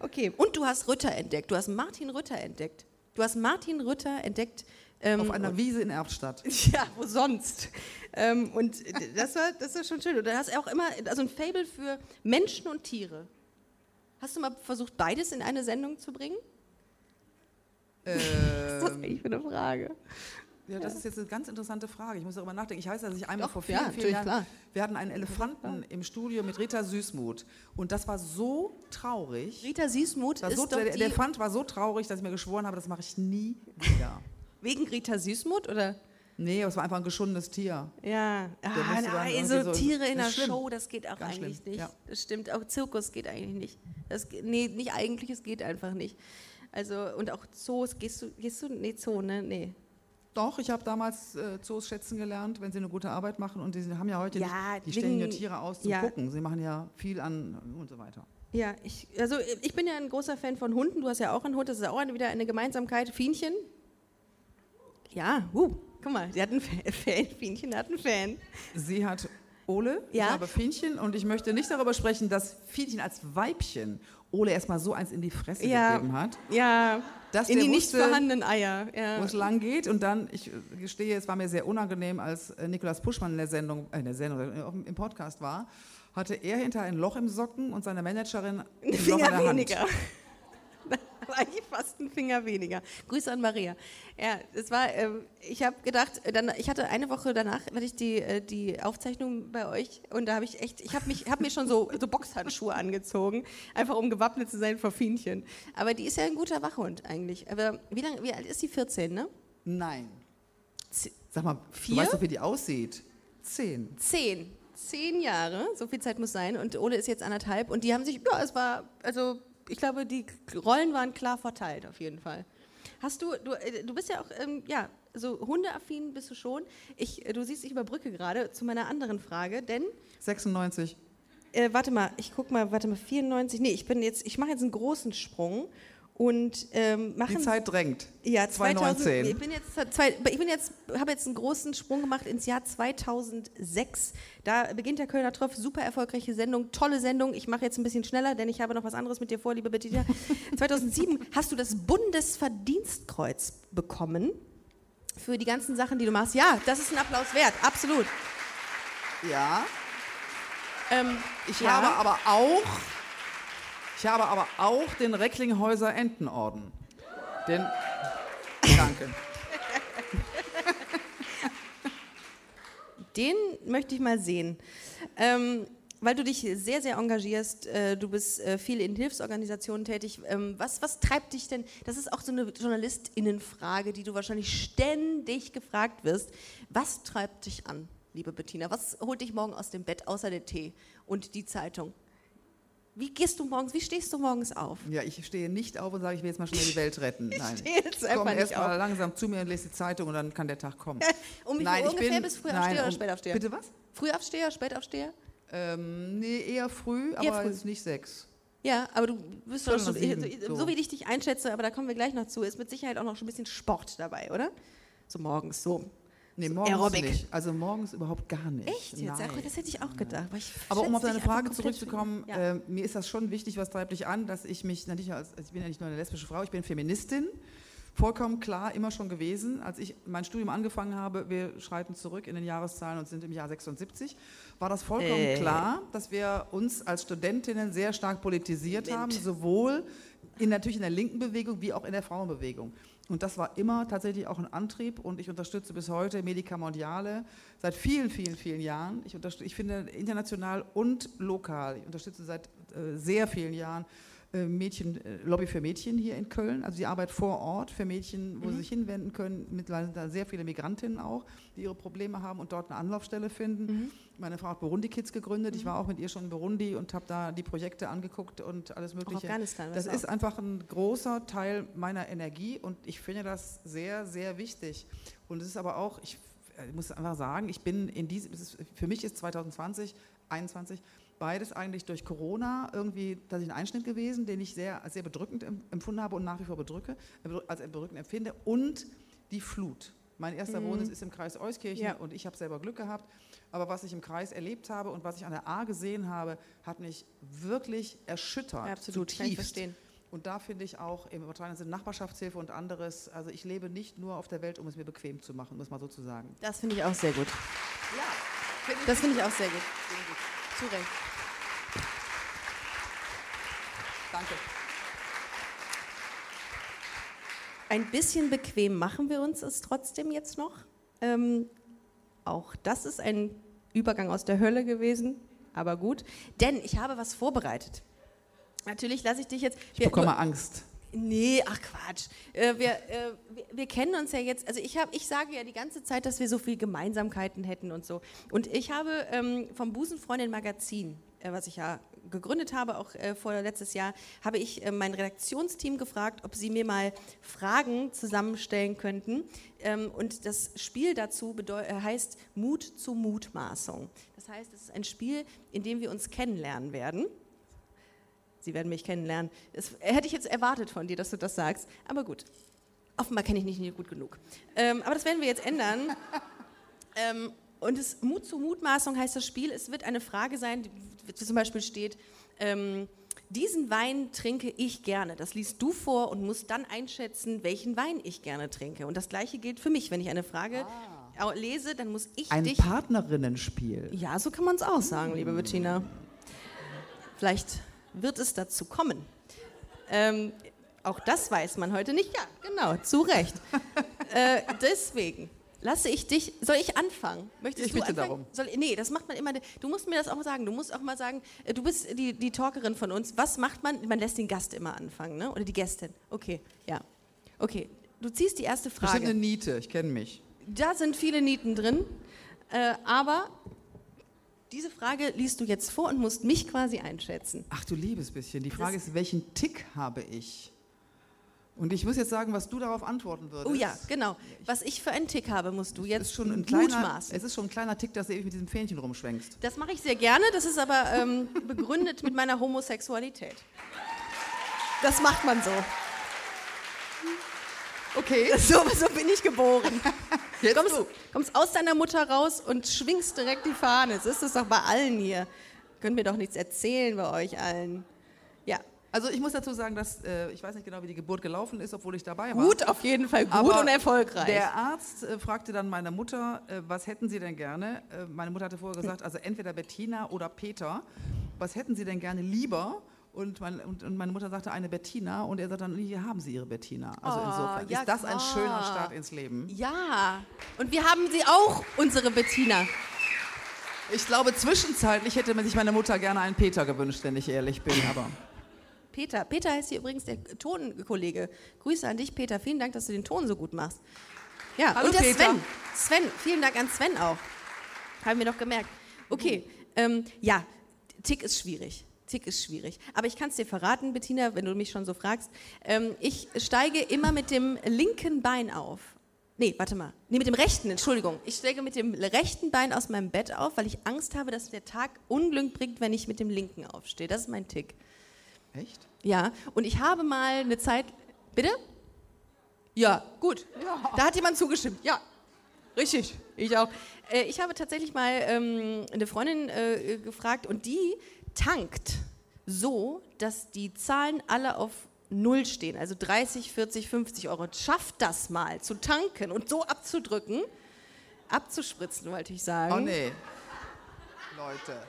Okay, und du hast Rütter entdeckt. Du hast Martin Rütter entdeckt. Du hast Martin Rütter entdeckt. Ähm, Auf einer Wiese in Erftstadt. [laughs] Ja, wo sonst? Ähm, und das war, das war schon schön. Und du hast auch immer also ein Fable für Menschen und Tiere. Hast du mal versucht, beides in eine Sendung zu bringen? [laughs] Was ist das eigentlich für eine Frage? Ja, das ist jetzt eine ganz interessante Frage. Ich muss darüber nachdenken. Ich weiß, dass ich einmal Doch, vor ja, vielen, vielen natürlich, Jahren, klar. wir hatten einen Elefanten im Studio mit Rita Süßmuth. Und das war so traurig. Rita Süßmuth ist so, doch der Elefant war so traurig, dass ich mir geschworen habe, das mache ich nie wieder. Wegen Rita Süßmuth oder? Nee, es war einfach ein geschundenes Tier. Ja, ah, irgendwie so so- Tiere in der schlimm. Show, das geht auch Ganz eigentlich schlimm, nicht. ja. Das stimmt, auch Zirkus geht eigentlich nicht. Das, nee, nicht eigentlich, es geht einfach nicht. Also, und auch Zoos, gehst du, gehst du, nee, Zoo, ne, nee. Doch, ich habe damals äh, Zoos schätzen gelernt, wenn sie eine gute Arbeit machen. Und die haben ja heute Ja, nicht, die stellen ja Tiere aus zum ja. Gucken. Sie machen ja viel an und so weiter. Ja, ich, also ich bin ja ein großer Fan von Hunden. Du hast ja auch einen Hund, das ist auch wieder eine Gemeinsamkeit. Fienchen. Ja, uh, guck mal, sie hat einen Fa- [laughs] Fan. Fienchen hat einen Fan. Sie hat Ole, Ja. ich habe Fienchen und ich möchte nicht darüber sprechen, dass Fienchen als Weibchen Ole erstmal so eins in die Fresse Ja, gegeben hat, ja, Dass in die nicht vorhandenen Eier. wo Ja. es lang geht. Und dann, ich äh, gestehe, es war mir sehr unangenehm, als äh, Nikolaus Puschmann in der Sendung, äh, in der Sendung, äh, im Podcast war, hatte er hinter ein Loch im Socken und seine Managerin [laughs] Ein ein Loch in Finger der Hand. weniger. [laughs] Eigentlich fast ein Finger weniger. Grüße an Maria. Ja, es war, ähm, ich habe gedacht, äh, dann, ich hatte eine Woche danach, hatte ich die, äh, die Aufzeichnung bei euch und da habe ich echt, ich habe mich, habe mir schon so, so Boxhandschuhe angezogen, einfach um gewappnet zu sein vor Fienchen. Aber die ist ja ein guter Wachhund eigentlich. Aber wie lange, wie alt ist die? 14, ne? Nein. Z- Sag mal, Vier? du weißt doch, wie die aussieht. Zehn. Zehn. Zehn Jahre, so viel Zeit muss sein. Und Ole ist jetzt anderthalb. Und die haben sich, ja, es war, also ich glaube, die Rollen waren klar verteilt, auf jeden Fall. Hast du, du, äh, du bist ja auch, ähm, ja, so hundeaffin bist du schon. Ich, äh, du siehst, ich überbrücke gerade zu meiner anderen Frage, denn, 96. äh, warte mal, ich guck mal, warte mal, 94, nee, ich bin jetzt, ich mache jetzt einen großen Sprung und ähm, machen Die Zeit drängt. ja, 2000, 2019. ich bin jetzt, zwei- ich bin jetzt, habe jetzt einen großen Sprung gemacht ins Jahr 2006. Da beginnt der Kölner Tropf, super erfolgreiche Sendung, tolle Sendung. Ich mache jetzt ein bisschen schneller, denn ich habe noch was anderes mit dir vor, liebe Bettina. [laughs] 2007 hast du das Bundesverdienstkreuz bekommen für die ganzen Sachen, die du machst. Ja, das ist ein Applaus wert, absolut. Ja. Ähm, Ich ja. habe aber auch, ich habe aber auch den Recklinghäuser Entenorden. Den, danke. [laughs] Den möchte ich mal sehen. Ähm, weil du dich sehr, sehr engagierst, äh, du bist äh, viel in Hilfsorganisationen tätig. Ähm, was, was treibt dich denn? Das ist auch so eine JournalistInnenfrage, die du wahrscheinlich ständig gefragt wirst. Was treibt dich an, liebe Bettina? Was holt dich morgen aus dem Bett, außer der Tee und die Zeitung? Wie gehst du morgens, wie stehst du morgens auf? Ja, ich stehe nicht auf und sage, ich will jetzt mal schnell die Welt retten. Nein. Ich stehe jetzt einfach Komm erst mal auf. langsam zu mir und lese die Zeitung und dann kann der Tag kommen. [laughs] Um wie Nein, ungefähr bin- bist du nein, Frühaufsteher oder um- Spätaufsteher? Bitte was? Frühaufsteher, Spätaufsteher? Ähm, nee, eher früh, aber früh. jetzt nicht sechs. Ja, aber du bist schon, nach sieben, so, so. wie ich dich einschätze, aber da kommen wir gleich noch zu, ist mit Sicherheit auch noch schon ein bisschen Sport dabei, oder? So morgens, so. Nee, morgens Aerobic. nicht. Also morgens überhaupt gar nicht. Echt jetzt? Nein. Ach, das hätte ich auch gedacht. Aber, Aber um auf deine Frage zurückzukommen, Ja. äh, mir ist das schon wichtig, was treibt dich an, dass ich mich, natürlich als, also ich bin ja nicht nur eine lesbische Frau, ich bin Feministin, vollkommen klar, immer schon gewesen. Als ich mein Studium angefangen habe, wir schreiten zurück in den Jahreszahlen und sind im Jahr 76, war das vollkommen Äh. klar, dass wir uns als Studentinnen sehr stark politisiert haben, sowohl in, natürlich in der linken Bewegung wie auch in der Frauenbewegung. Und das war immer tatsächlich auch ein Antrieb und ich unterstütze bis heute Medica Mondiale seit vielen, vielen, vielen Jahren. Ich, ich finde international und lokal, ich unterstütze seit äh, sehr vielen Jahren Mädchen, äh, Lobby für Mädchen hier in Köln, also die Arbeit vor Ort für Mädchen, wo sie sich hinwenden können. Mittlerweile sind da sehr viele Migrantinnen auch, die ihre Probleme haben und dort eine Anlaufstelle finden. Meine Frau hat Burundi Kids gegründet. Ich war auch mit ihr schon in Burundi und habe da die Projekte angeguckt und alles Mögliche. Afghanistan, Das du ist einfach ein großer Teil meiner Energie und ich finde das sehr, sehr wichtig. Und es ist aber auch, ich äh, muss einfach sagen, ich bin in diesem, ist, für mich ist 2020, 21 beides eigentlich durch Corona irgendwie tatsächlich ein Einschnitt gewesen, den ich sehr, als sehr bedrückend em- empfunden habe und nach wie vor bedrücke, bedrück- als bedrückend empfinde. Und die Flut. Mein erster Wohnsitz ist im Kreis Euskirchen Ja. und ich habe selber Glück gehabt. Aber was ich im Kreis erlebt habe und was ich an der A gesehen habe, hat mich wirklich erschüttert. Absolut, kann ich zutiefst. verstehen. Und da finde ich auch im übertragenen Sinne Nachbarschaftshilfe und anderes. Also ich lebe nicht nur auf der Welt, um es mir bequem zu machen, muss man so zu sagen. Das finde ich auch sehr gut. Ja, Das finde ich auch sehr gut. Zu Recht. Danke. Ein bisschen bequem machen wir uns es trotzdem jetzt noch. Ähm, auch das ist ein Übergang aus der Hölle gewesen, aber gut. Denn ich habe was vorbereitet. Natürlich lasse ich dich jetzt. Ich bekomme Angst. Nee, ach Quatsch. Äh, wir, äh, wir, wir kennen uns ja jetzt, also ich, hab, ich sage ja die ganze Zeit, dass wir so viele Gemeinsamkeiten hätten und so. Und ich habe ähm, vom Busenfreundin Magazin, äh, was ich ja gegründet habe, auch äh, vor letztes Jahr, habe ich äh, mein Redaktionsteam gefragt, ob sie mir mal Fragen zusammenstellen könnten. Ähm, und das Spiel dazu äh, heißt Mut zur Mutmaßung. Das heißt, es ist ein Spiel, in dem wir uns kennenlernen werden. Sie werden mich kennenlernen. Das hätte ich jetzt erwartet von dir, dass du das sagst. Aber gut. Offenbar kenne ich nicht gut genug. Ähm, aber das werden wir jetzt ändern. [laughs] ähm, und es, Mut zur Mutmaßung heißt das Spiel. Es wird eine Frage sein, die, zum Beispiel steht, ähm, diesen Wein trinke ich gerne. Das liest du vor und musst dann einschätzen, welchen Wein ich gerne trinke. Und das Gleiche gilt für mich. Wenn ich eine Frage au- lese, dann muss ich Ein dich... Partnerinnenspiel. Ja, so kann man es auch sagen, liebe Bettina. Vielleicht wird es dazu kommen. Ähm, auch das weiß man heute nicht. Ja, genau, zu Recht. [laughs] äh, deswegen lasse ich dich. Soll ich anfangen? Möchtest Ich bitte anfangen? darum. Soll, nee, das macht man immer. Du musst mir das auch mal sagen. Du musst auch mal sagen, äh, du bist die, die Talkerin von uns. Was macht man? Man lässt den Gast immer anfangen, ne? Oder die Gästin. Okay, ja. Okay, du ziehst die erste Bestimmt eine Frage. Niete, ich kenne mich. Da sind viele Nieten drin, äh, aber diese Frage liest du jetzt vor und musst mich quasi einschätzen. Ach du liebes bisschen. Die Frage ist, welchen Tick habe ich? Und ich muss jetzt sagen, was du darauf antworten würdest. Oh ja, genau. Was ich für einen Tick habe, musst du jetzt ist schon ein kleiner, mutmaßen. es ist schon ein kleiner Tick, dass du ewig mit diesem Fähnchen rumschwenkst. Das mache ich sehr gerne, das ist aber ähm, [laughs] begründet mit meiner Homosexualität. Das macht man so. Okay. [laughs] So, so bin ich geboren. [laughs] Jetzt kommst, du. kommst aus deiner Mutter raus und schwingst direkt die Fahne. Das ist es doch bei allen hier. Können mir doch nichts erzählen bei euch allen. Also ich muss dazu sagen, dass äh, ich weiß nicht genau, wie die Geburt gelaufen ist, obwohl ich dabei war. gut, auf jeden Fall gut Aber und erfolgreich. Der Arzt äh, fragte dann meine Mutter, äh, was hätten Sie denn gerne? Äh, meine Mutter hatte vorher gesagt, also entweder Bettina oder Peter. Was hätten Sie denn gerne lieber? Und, mein, und, und meine Mutter sagte eine Bettina und er sagte dann, hier haben Sie Ihre Bettina. Also Oh, insofern ja, ist das ein klar. schöner Start ins Leben. Ja, und wir haben sie auch, unsere Bettina. Ich glaube, zwischenzeitlich hätte man sich meine Mutter gerne einen Peter gewünscht, wenn ich ehrlich bin, aber. Peter. Peter heißt hier übrigens der Tonkollege. Grüße an dich, Peter. Vielen Dank, dass du den Ton so gut machst. Ja, Hallo, und der Peter. Sven. Sven, vielen Dank an Sven auch. Haben wir doch gemerkt. Okay, ähm, ja, Tick ist schwierig. Tick ist schwierig. Aber ich kann es dir verraten, Bettina, wenn du mich schon so fragst. Ähm, ich steige immer mit dem linken Bein auf. Nee, warte mal. Nee, mit dem rechten, Entschuldigung. Ich steige mit dem rechten Bein aus meinem Bett auf, weil ich Angst habe, dass der Tag Unglück bringt, wenn ich mit dem linken aufstehe. Das ist mein Tick. Echt? Ja, und ich habe mal eine Zeit. Bitte? Ja, gut. Da hat jemand zugestimmt. Ja, richtig. Ich auch. Äh, ich habe tatsächlich mal ähm, eine Freundin äh, gefragt und die tankt so, dass die Zahlen alle auf Null stehen. Also 30, 40, 50 Euro. Schafft das mal zu tanken und so abzudrücken. Abzuspritzen, wollte ich sagen. Oh nee. Leute.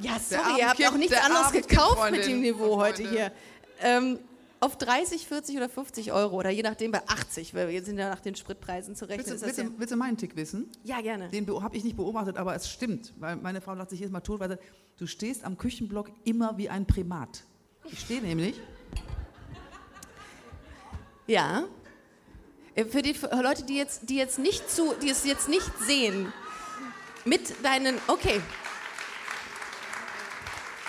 Ja, sorry, ihr habt auch nichts der anderes gekauft mit dem Niveau heute hier. Ähm, auf 30, 40 oder 50 Euro oder je nachdem bei 80, weil wir sind ja nach den Spritpreisen zu rechnen. Willst willst, du, willst du meinen Tick wissen? ja, ja, gerne. Den habe ich nicht beobachtet, aber es stimmt. Weil meine Frau lacht sich jedes Mal tot, weil sie, du stehst am Küchenblock immer wie ein Primat. Ich stehe nämlich. Ja. Äh, Für die für Leute, die jetzt, die jetzt nicht zu, die es jetzt nicht sehen, mit deinen, okay.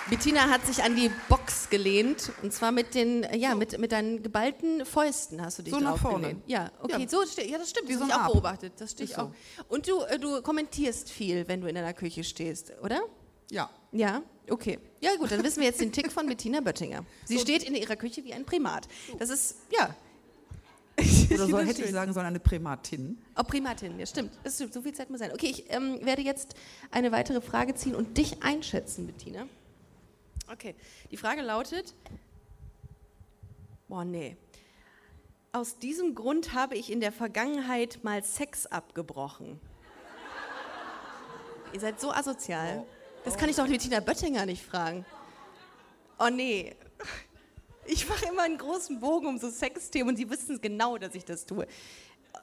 Bettina hat sich an die Box gelehnt und zwar mit den, ja, mit, mit deinen geballten Fäusten hast du dich So nach drauf vorne. gelehnt. Ja, okay, Ja. so ja, das stimmt, Wie das so habe ich auch Ab. beobachtet, das stehe ich Ist so. auch. Und du, äh, du kommentierst viel, wenn du in deiner Küche stehst, oder? Ja. Ja, okay. Ja gut, dann wissen wir jetzt den Tick von Bettina Böttinger. Sie steht in ihrer Küche wie ein Primat. Das ist, ja. [laughs] Oder so [laughs] hätte ich sagen sollen, eine Primatin. Oh, Primatin, ja stimmt. Das stimmt. So viel Zeit muss sein. Okay, ich ähm, werde jetzt eine weitere Frage ziehen und dich einschätzen, Bettina. Okay, die Frage lautet, boah, nee. Aus diesem Grund habe ich in der Vergangenheit mal Sex abgebrochen. [laughs] Ihr seid so asozial. Das kann ich doch Bettina Böttinger nicht fragen. Oh nee. Ich mache immer einen großen Bogen um so Sexthemen und die wissen genau, dass ich das tue.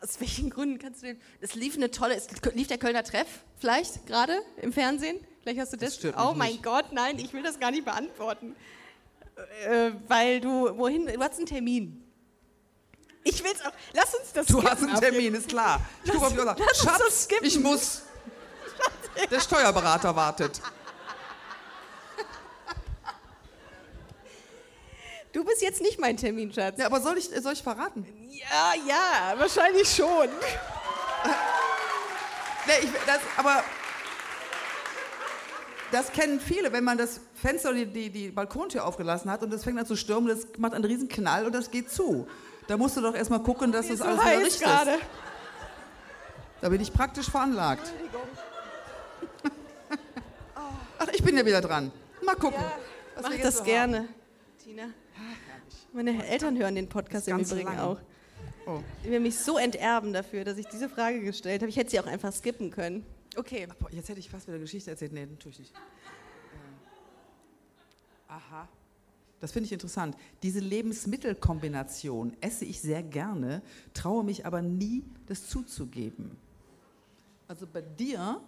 Aus welchen Gründen kannst du denn. Es lief eine tolle. Es lief der Kölner Treff vielleicht gerade im Fernsehen? Vielleicht hast du das. Das oh mein nicht. Gott, nein, ich will das gar nicht beantworten. Äh, weil du. Wohin? Du hast einen Termin. Ich will's auch. Lass uns das Du hast einen Termin, ist klar. Ich gucke auf die lass Schatz, ich muss. Der Steuerberater wartet. Du bist jetzt nicht mein Termin, Schatz. Ja, aber soll ich, soll ich verraten? Ja, ja, wahrscheinlich schon. Nee, ich, das, aber das kennen viele, wenn man das Fenster oder die, die, die Balkontür aufgelassen hat und das fängt an zu stürmen, das macht einen riesen Knall und das geht zu. Da musst du doch erstmal gucken, dass das so alles wieder richtig gerade. ist. Da bin ich praktisch veranlagt. [laughs] Ach, ich bin ja wieder dran. Mal gucken. was Mach das so gerne, Tina. Meine Eltern hören den Podcast im Übrigen lange. auch. Oh. Die werden mich so enterben dafür, dass ich diese Frage gestellt habe. Ich hätte sie auch einfach skippen können. Okay. Boah, jetzt hätte ich fast wieder eine Geschichte erzählt. Nee, natürlich nicht. Äh, aha. Das finde ich interessant. Diese Lebensmittelkombination esse ich sehr gerne, traue mich aber nie, das zuzugeben. Also bei dir,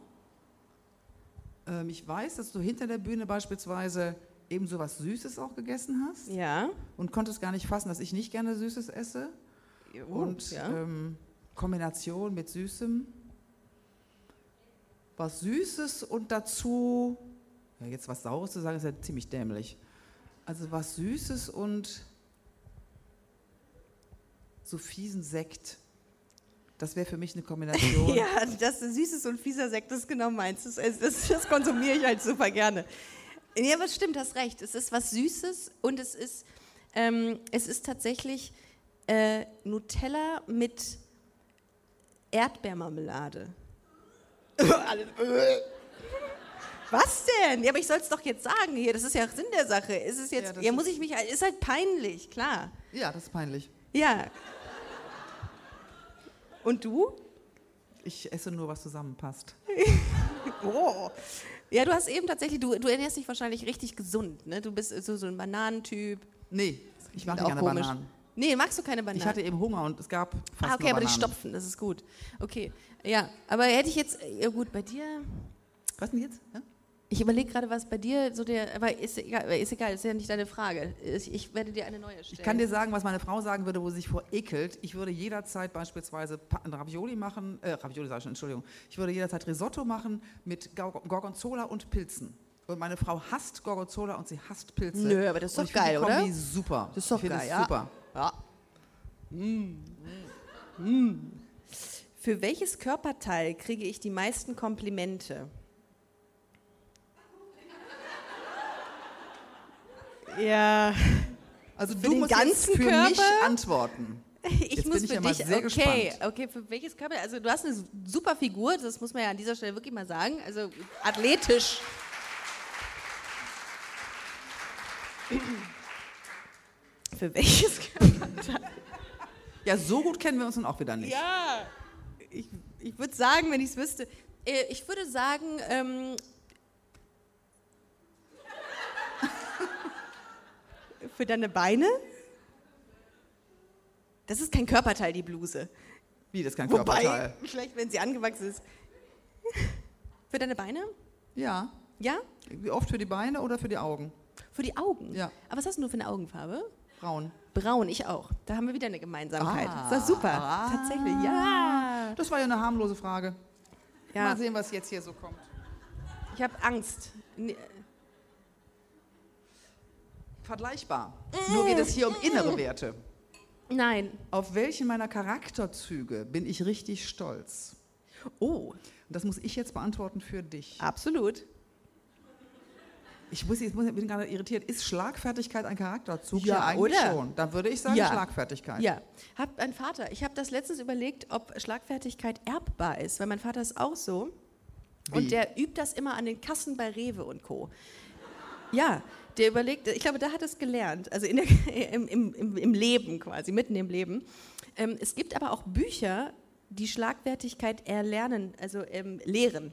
ähm, ich weiß, dass du hinter der Bühne beispielsweise eben so was Süßes auch gegessen hast Ja. und konntest gar nicht fassen, dass ich nicht gerne Süßes esse. Und ja. ähm, Kombination mit Süßem. Was Süßes und dazu, ja, jetzt was Saures zu sagen, ist ja ziemlich dämlich. Also was Süßes und so fiesen Sekt. Das wäre für mich eine Kombination. [laughs] ja, das süßes und fieser Sekt, das ist genau meins. Das, das, das konsumiere ich halt super gerne. Ja, aber stimmt, hast recht. Es ist was Süßes und es ist, ähm, es ist tatsächlich äh, Nutella mit Erdbeermarmelade. [laughs] Was denn? Ja, aber ich soll es doch jetzt sagen hier. Das ist ja Sinn der Sache. Ist es Ja, jetzt? das Ja, muss ich mich? Ist halt peinlich, klar. Ja, das ist peinlich. Ja. Und du? Ich esse nur, was zusammenpasst. [laughs] Oh. Ja, du hast eben tatsächlich, du, du ernährst dich wahrscheinlich richtig gesund, ne? Du bist so, so ein Bananentyp. Nee, ich nicht gerne komisch. Bananen. Nee, magst du keine Bananen? Ich hatte eben Hunger und es gab fast ah, okay, aber die stopfen, das ist gut. Okay, ja, aber hätte ich jetzt, ja gut, bei dir, Was denn jetzt? Ja? Ich überlege gerade, was bei dir so der. Aber ist egal, ist egal, ist ja nicht deine Frage. Ich, ich werde dir eine neue stellen. Ich kann dir sagen, was meine Frau sagen würde, wo sie sich vor ekelt. Ich würde jederzeit beispielsweise Ravioli machen, äh, Ravioli sag ich schon, Entschuldigung. Ich würde jederzeit Risotto machen mit Gor- Gorgonzola und Pilzen. Und meine Frau hasst Gorgonzola und sie hasst Pilze. Nö, aber das ist doch geil, die Kombi oder? super. Das ist doch ich geil, es ja. super. Ja. Für welches Körperteil kriege ich die meisten Komplimente? Ja, Also Für du den musst jetzt ganzen für Körper? mich antworten. ich Jetzt muss bin ich für ja mal dich. sehr okay, gespannt. okay, für welches Körper? Also du hast eine super Figur, das muss man ja an dieser Stelle wirklich mal sagen. Also athletisch. Für welches Körperteil? Ja, so gut kennen wir uns nun auch wieder nicht. Ja, ich, ich würde sagen, wenn ich es wüsste. Äh, Ich würde sagen, ähm, [laughs] für deine Beine? Das ist kein Körperteil, die Bluse. Wie, das ist kein Wobei, Körperteil. vielleicht, wenn sie angewachsen ist. Für deine Beine? Ja. Ja? Wie oft für die Beine oder für die Augen? Für die Augen? Ja. Aber was hast du nur für eine Augenfarbe? Braun. Braun, ich auch. Da haben wir wieder eine Gemeinsamkeit. Ah. das ist doch super. Ah. Tatsächlich, ja. Das war ja eine harmlose Frage. ja. Mal sehen, was jetzt hier so kommt. Ich habe Angst. Nee, Vergleichbar. Nur geht es hier um innere Werte. Nein. Auf welchen meiner Charakterzüge bin ich richtig stolz? Oh, Und das muss ich jetzt beantworten für dich. absolut. Ich, muss, ich muss- ich bin gerade irritiert. Ist Schlagfertigkeit ein Charakterzug? Ja, eigentlich oder? schon. Dann würde ich sagen Ja. Schlagfertigkeit. Ja, hab ein Vater. Ich habe das letztens überlegt, ob Schlagfertigkeit erbbar ist, weil mein Vater ist auch so. Wie? Und der übt das immer an den Kassen bei Rewe und Co. Ja, der überlegt, ich glaube, da hat es gelernt, also in der, [laughs] im, im, im, im Leben quasi, mitten im Leben. Ähm, es gibt aber auch Bücher, die Schlagfertigkeit erlernen, also ähm, lehren.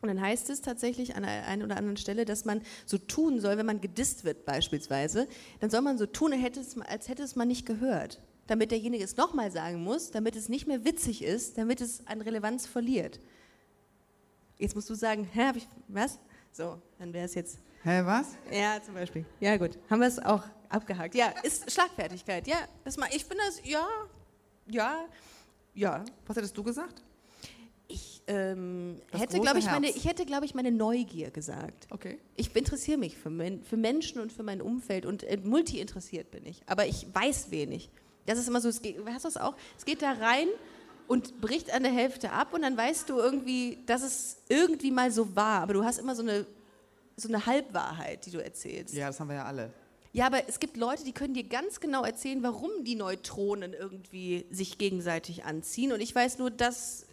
Und dann heißt es tatsächlich an der einen oder anderen Stelle, dass man so tun soll, wenn man gedisst wird beispielsweise, dann soll man so tun, als hätte es, man nicht gehört. Damit derjenige es nochmal sagen muss, damit es nicht mehr witzig ist, damit es an Relevanz verliert. Jetzt musst du sagen, hä, hab ich, was? So, dann wäre es jetzt, Hä, was? ja, zum Beispiel. Ja, gut, haben wir es auch abgehakt. Ja, ist Schlagfertigkeit, ja. Das mal, ich finde das, ja, ja, ja. Was hättest du gesagt? Ich ähm, hätte, glaube ich, meine, ich hätte, glaube ich, meine Neugier gesagt. Okay. Ich interessiere mich für, Men für Menschen und für mein Umfeld und äh, multi interessiert bin ich. Aber ich weiß wenig. Das ist immer so, es geht, hast du das auch? Es geht da rein und bricht an der Hälfte ab und dann weißt du irgendwie, dass es irgendwie mal so war. Aber du hast immer so eine, so eine Halbwahrheit, die du erzählst. Ja, das haben wir ja alle. Ja, aber es gibt Leute, die können dir ganz genau erzählen, warum die Neutronen irgendwie sich gegenseitig anziehen. Und ich weiß nur, dass,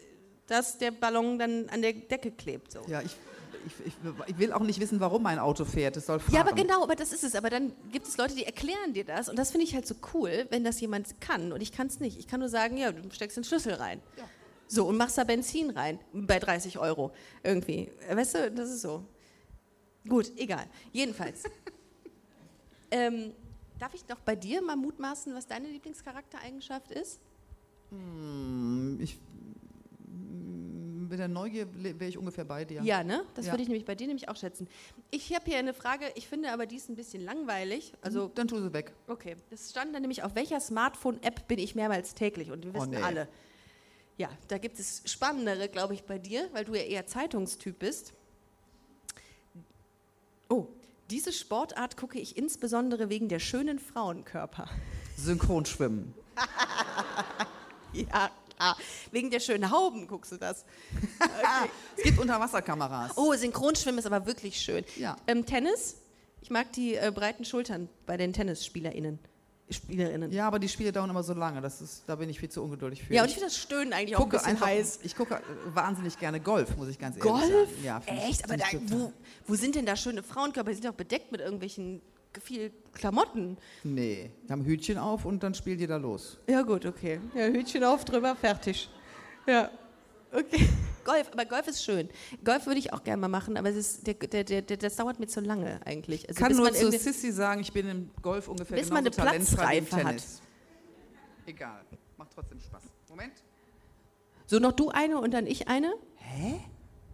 dass der Ballon dann an der Decke klebt. So. Ja, ich, ich, ich, ich will auch nicht wissen, warum mein Auto fährt. Es soll fahren. Ja, aber genau, aber das ist es. Aber dann gibt es Leute, die erklären dir das. Und das finde ich halt so cool, wenn das jemand kann. Und ich kann es nicht. Ich kann nur sagen, ja, du steckst den Schlüssel rein. So, und machst da Benzin rein. Bei 30 Euro. Irgendwie. Weißt du, das ist so. Gut, egal. Jedenfalls. [laughs] ähm, darf ich noch bei dir mal mutmaßen, was deine Lieblingscharaktereigenschaft ist? Ich, mit der Neugier wäre ich ungefähr bei dir. Ja, ne? Das Ja. würde ich nämlich bei dir nämlich auch schätzen. Ich habe hier eine Frage, ich finde aber die ist ein bisschen langweilig. Also Dann tu sie weg. Okay, das stand dann nämlich, auf welcher Smartphone-App bin ich mehrmals täglich? Und wir Oh, wissen nee. alle. Ja, da gibt es spannendere, glaube ich, bei dir, weil du ja eher Zeitungstyp bist. Oh, diese Sportart gucke ich insbesondere wegen der schönen Frauenkörper. Synchronschwimmen. [laughs] Ja, klar. Wegen der schönen Hauben guckst du das. [laughs] Es gibt Unterwasserkameras. Oh, Synchronschwimmen ist aber wirklich schön. Ja. Ähm, Tennis? Ich mag die äh, breiten Schultern bei den TennisspielerInnen. Spielerinnen. Ja, aber die Spiele dauern immer so lange. Das ist, da bin ich viel zu ungeduldig für. Ja, und ich finde das Stöhnen eigentlich auch ein gucke bisschen einfach, heiß. ich gucke wahnsinnig gerne Golf, muss ich ganz ehrlich Golf? sagen. Ja, find ich- Echt? Aber da, wo, wo sind denn da schöne Frauenkörper? Die sind doch bedeckt mit irgendwelchen viel Klamotten. Nee, die haben Hütchen auf und dann spielt die da los. Ja gut, okay. Ja, Hütchen auf, drüber, fertig. Ja, okay. Golf, aber Golf ist schön. Golf würde ich auch gerne mal machen, aber es ist, der, der, der, der, das dauert mir zu lange eigentlich. Also kann nur zu Sissy sagen, ich bin im Golf ungefähr Bis man genauso eine talentfrei wie im Platzreife hat. Tennis. Egal, macht trotzdem Spaß. Moment. so, noch du eine und dann ich eine? Hä?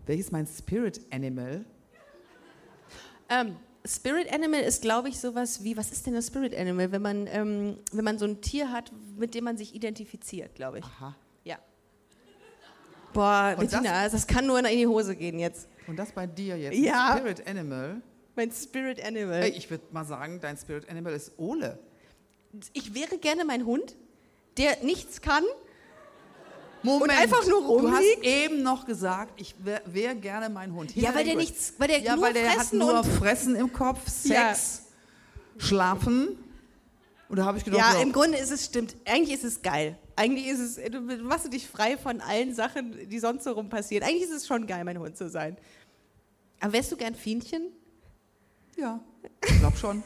Welches mein Spirit Animal? Ähm, Spirit Animal ist, glaube ich, sowas wie, was ist denn das Spirit Animal, wenn man, ähm, wenn man so ein Tier hat, mit dem man sich identifiziert, glaube ich. Aha. Ja. Boah, Und Bettina, das, kann nur in die Hose gehen jetzt. Und das bei dir jetzt? Ja. Spirit Animal? Mein Spirit Animal. Ich würde mal sagen, dein Spirit Animal ist Ole. Ich wäre gerne mein Hund, der nichts kann. Moment. einfach nur Du hast rumliegt? eben noch gesagt, ich wäre wär gerne mein Hund. Hier Ja, weil der nichts- weil der ja, nur weil der hat fressen nur und- Fressen im Kopf, Sex, Schlafen. Und da habe ich gedacht, Ja, so, im Grunde ist es stimmt. Eigentlich ist es geil. Eigentlich ist es, du machst dich frei von allen Sachen, die sonst so rum passieren. Eigentlich ist es schon geil, mein Hund zu sein. Aber wärst du gern Fienchen? ja, ich glaube schon.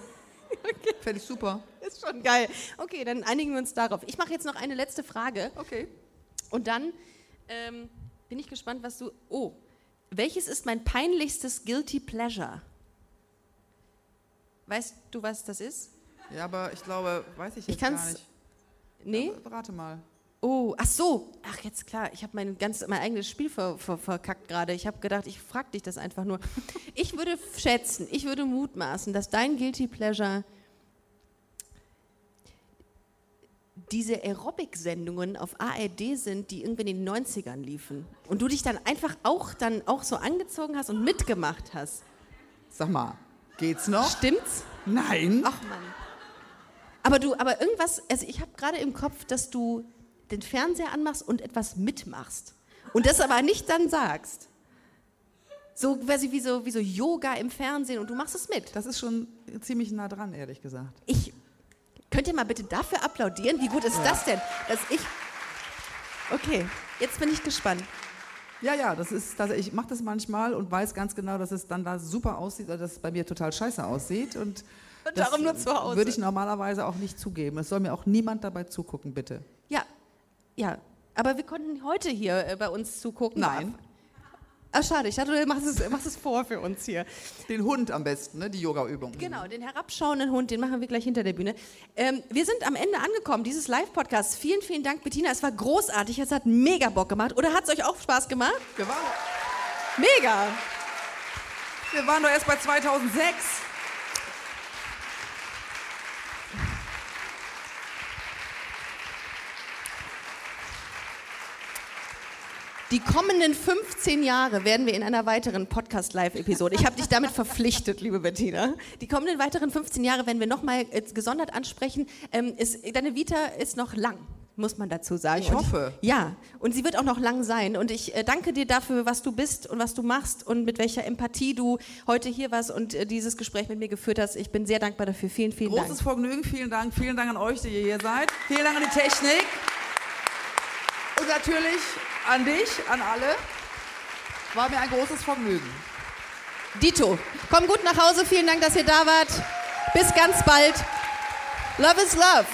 [laughs] Fände ich super. Ist schon geil. Okay, dann einigen wir uns darauf. Ich mache jetzt noch eine letzte Frage. Okay. Und dann ähm, bin ich gespannt, was du. Oh, welches ist mein peinlichstes Guilty Pleasure? Weißt du, was das ist? Ja, aber ich glaube, weiß ich Ich jetzt gar kann's- nicht. Nee? Aber Rate mal. Oh, ach so. Ach, jetzt klar. Ich habe mein, ganz, mein eigenes Spiel ver, ver, verkackt gerade. Ich habe gedacht, ich frage dich das einfach nur. Ich würde schätzen, ich würde mutmaßen, dass dein Guilty Pleasure diese Aerobic-Sendungen auf ARD sind, die irgendwie in den 90ern liefen. Und du dich dann einfach auch, dann auch so angezogen hast und mitgemacht hast. Sag mal, geht's noch? Stimmt's? Nein. Ach Mann. Aber du, aber irgendwas, also ich habe gerade im Kopf, dass du den Fernseher anmachst und etwas mitmachst. Und das aber nicht dann sagst. So quasi wie so, wie so Yoga im Fernsehen und du machst es mit. Das ist schon ziemlich nah dran, ehrlich gesagt. Ich, könnt ihr mal bitte dafür applaudieren? Wie gut ist das denn, dass ich... Okay, jetzt bin ich gespannt. Ja, ja, das ist, das, ich mache das manchmal und weiß ganz genau, dass es dann da super aussieht, oder dass es bei mir total scheiße aussieht. Und, Und darum nur zu Hause. Würde ich normalerweise auch nicht zugeben. Es soll mir auch niemand dabei zugucken, bitte. Ja, ja. Aber wir konnten heute hier äh, bei uns zugucken. Nein. Ach, schade. Ich dachte, du machst es, machst es vor für uns hier. Den Hund am besten, ne? die Yoga-Übung. Genau, den herabschauenden Hund, den machen wir gleich hinter der Bühne. Ähm, wir sind am Ende angekommen, dieses Live-Podcast. Vielen, vielen Dank, Bettina. Es war großartig. Es hat mega Bock gemacht. Oder hat es euch auch Spaß gemacht? Wir waren, Mega! wir waren doch erst bei 2006. Die kommenden 15 Jahre werden wir in einer weiteren Podcast-Live-Episode. Ich habe dich damit verpflichtet, liebe Bettina. Die kommenden weiteren 15 Jahre werden wir nochmal gesondert ansprechen. Ähm, ist, deine Vita ist noch lang, muss man dazu sagen. Ich Und- hoffe. Ja, und sie wird auch noch lang sein. Und ich äh, danke dir dafür, was du bist und was du machst und mit welcher Empathie du heute hier warst und äh, dieses Gespräch mit mir geführt hast. Ich bin sehr dankbar dafür. Vielen, vielen Großes Dank. Vergnügen, vielen Dank. Vielen Dank an euch, die ihr hier seid. Vielen Dank an die Technik. Und natürlich an dich, an alle. War mir ein großes Vergnügen. Dito, komm gut nach Hause. Vielen Dank, dass ihr da wart. Bis ganz bald. Love is love.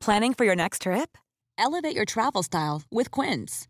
Planning for your next trip? Elevate your travel style with Quince.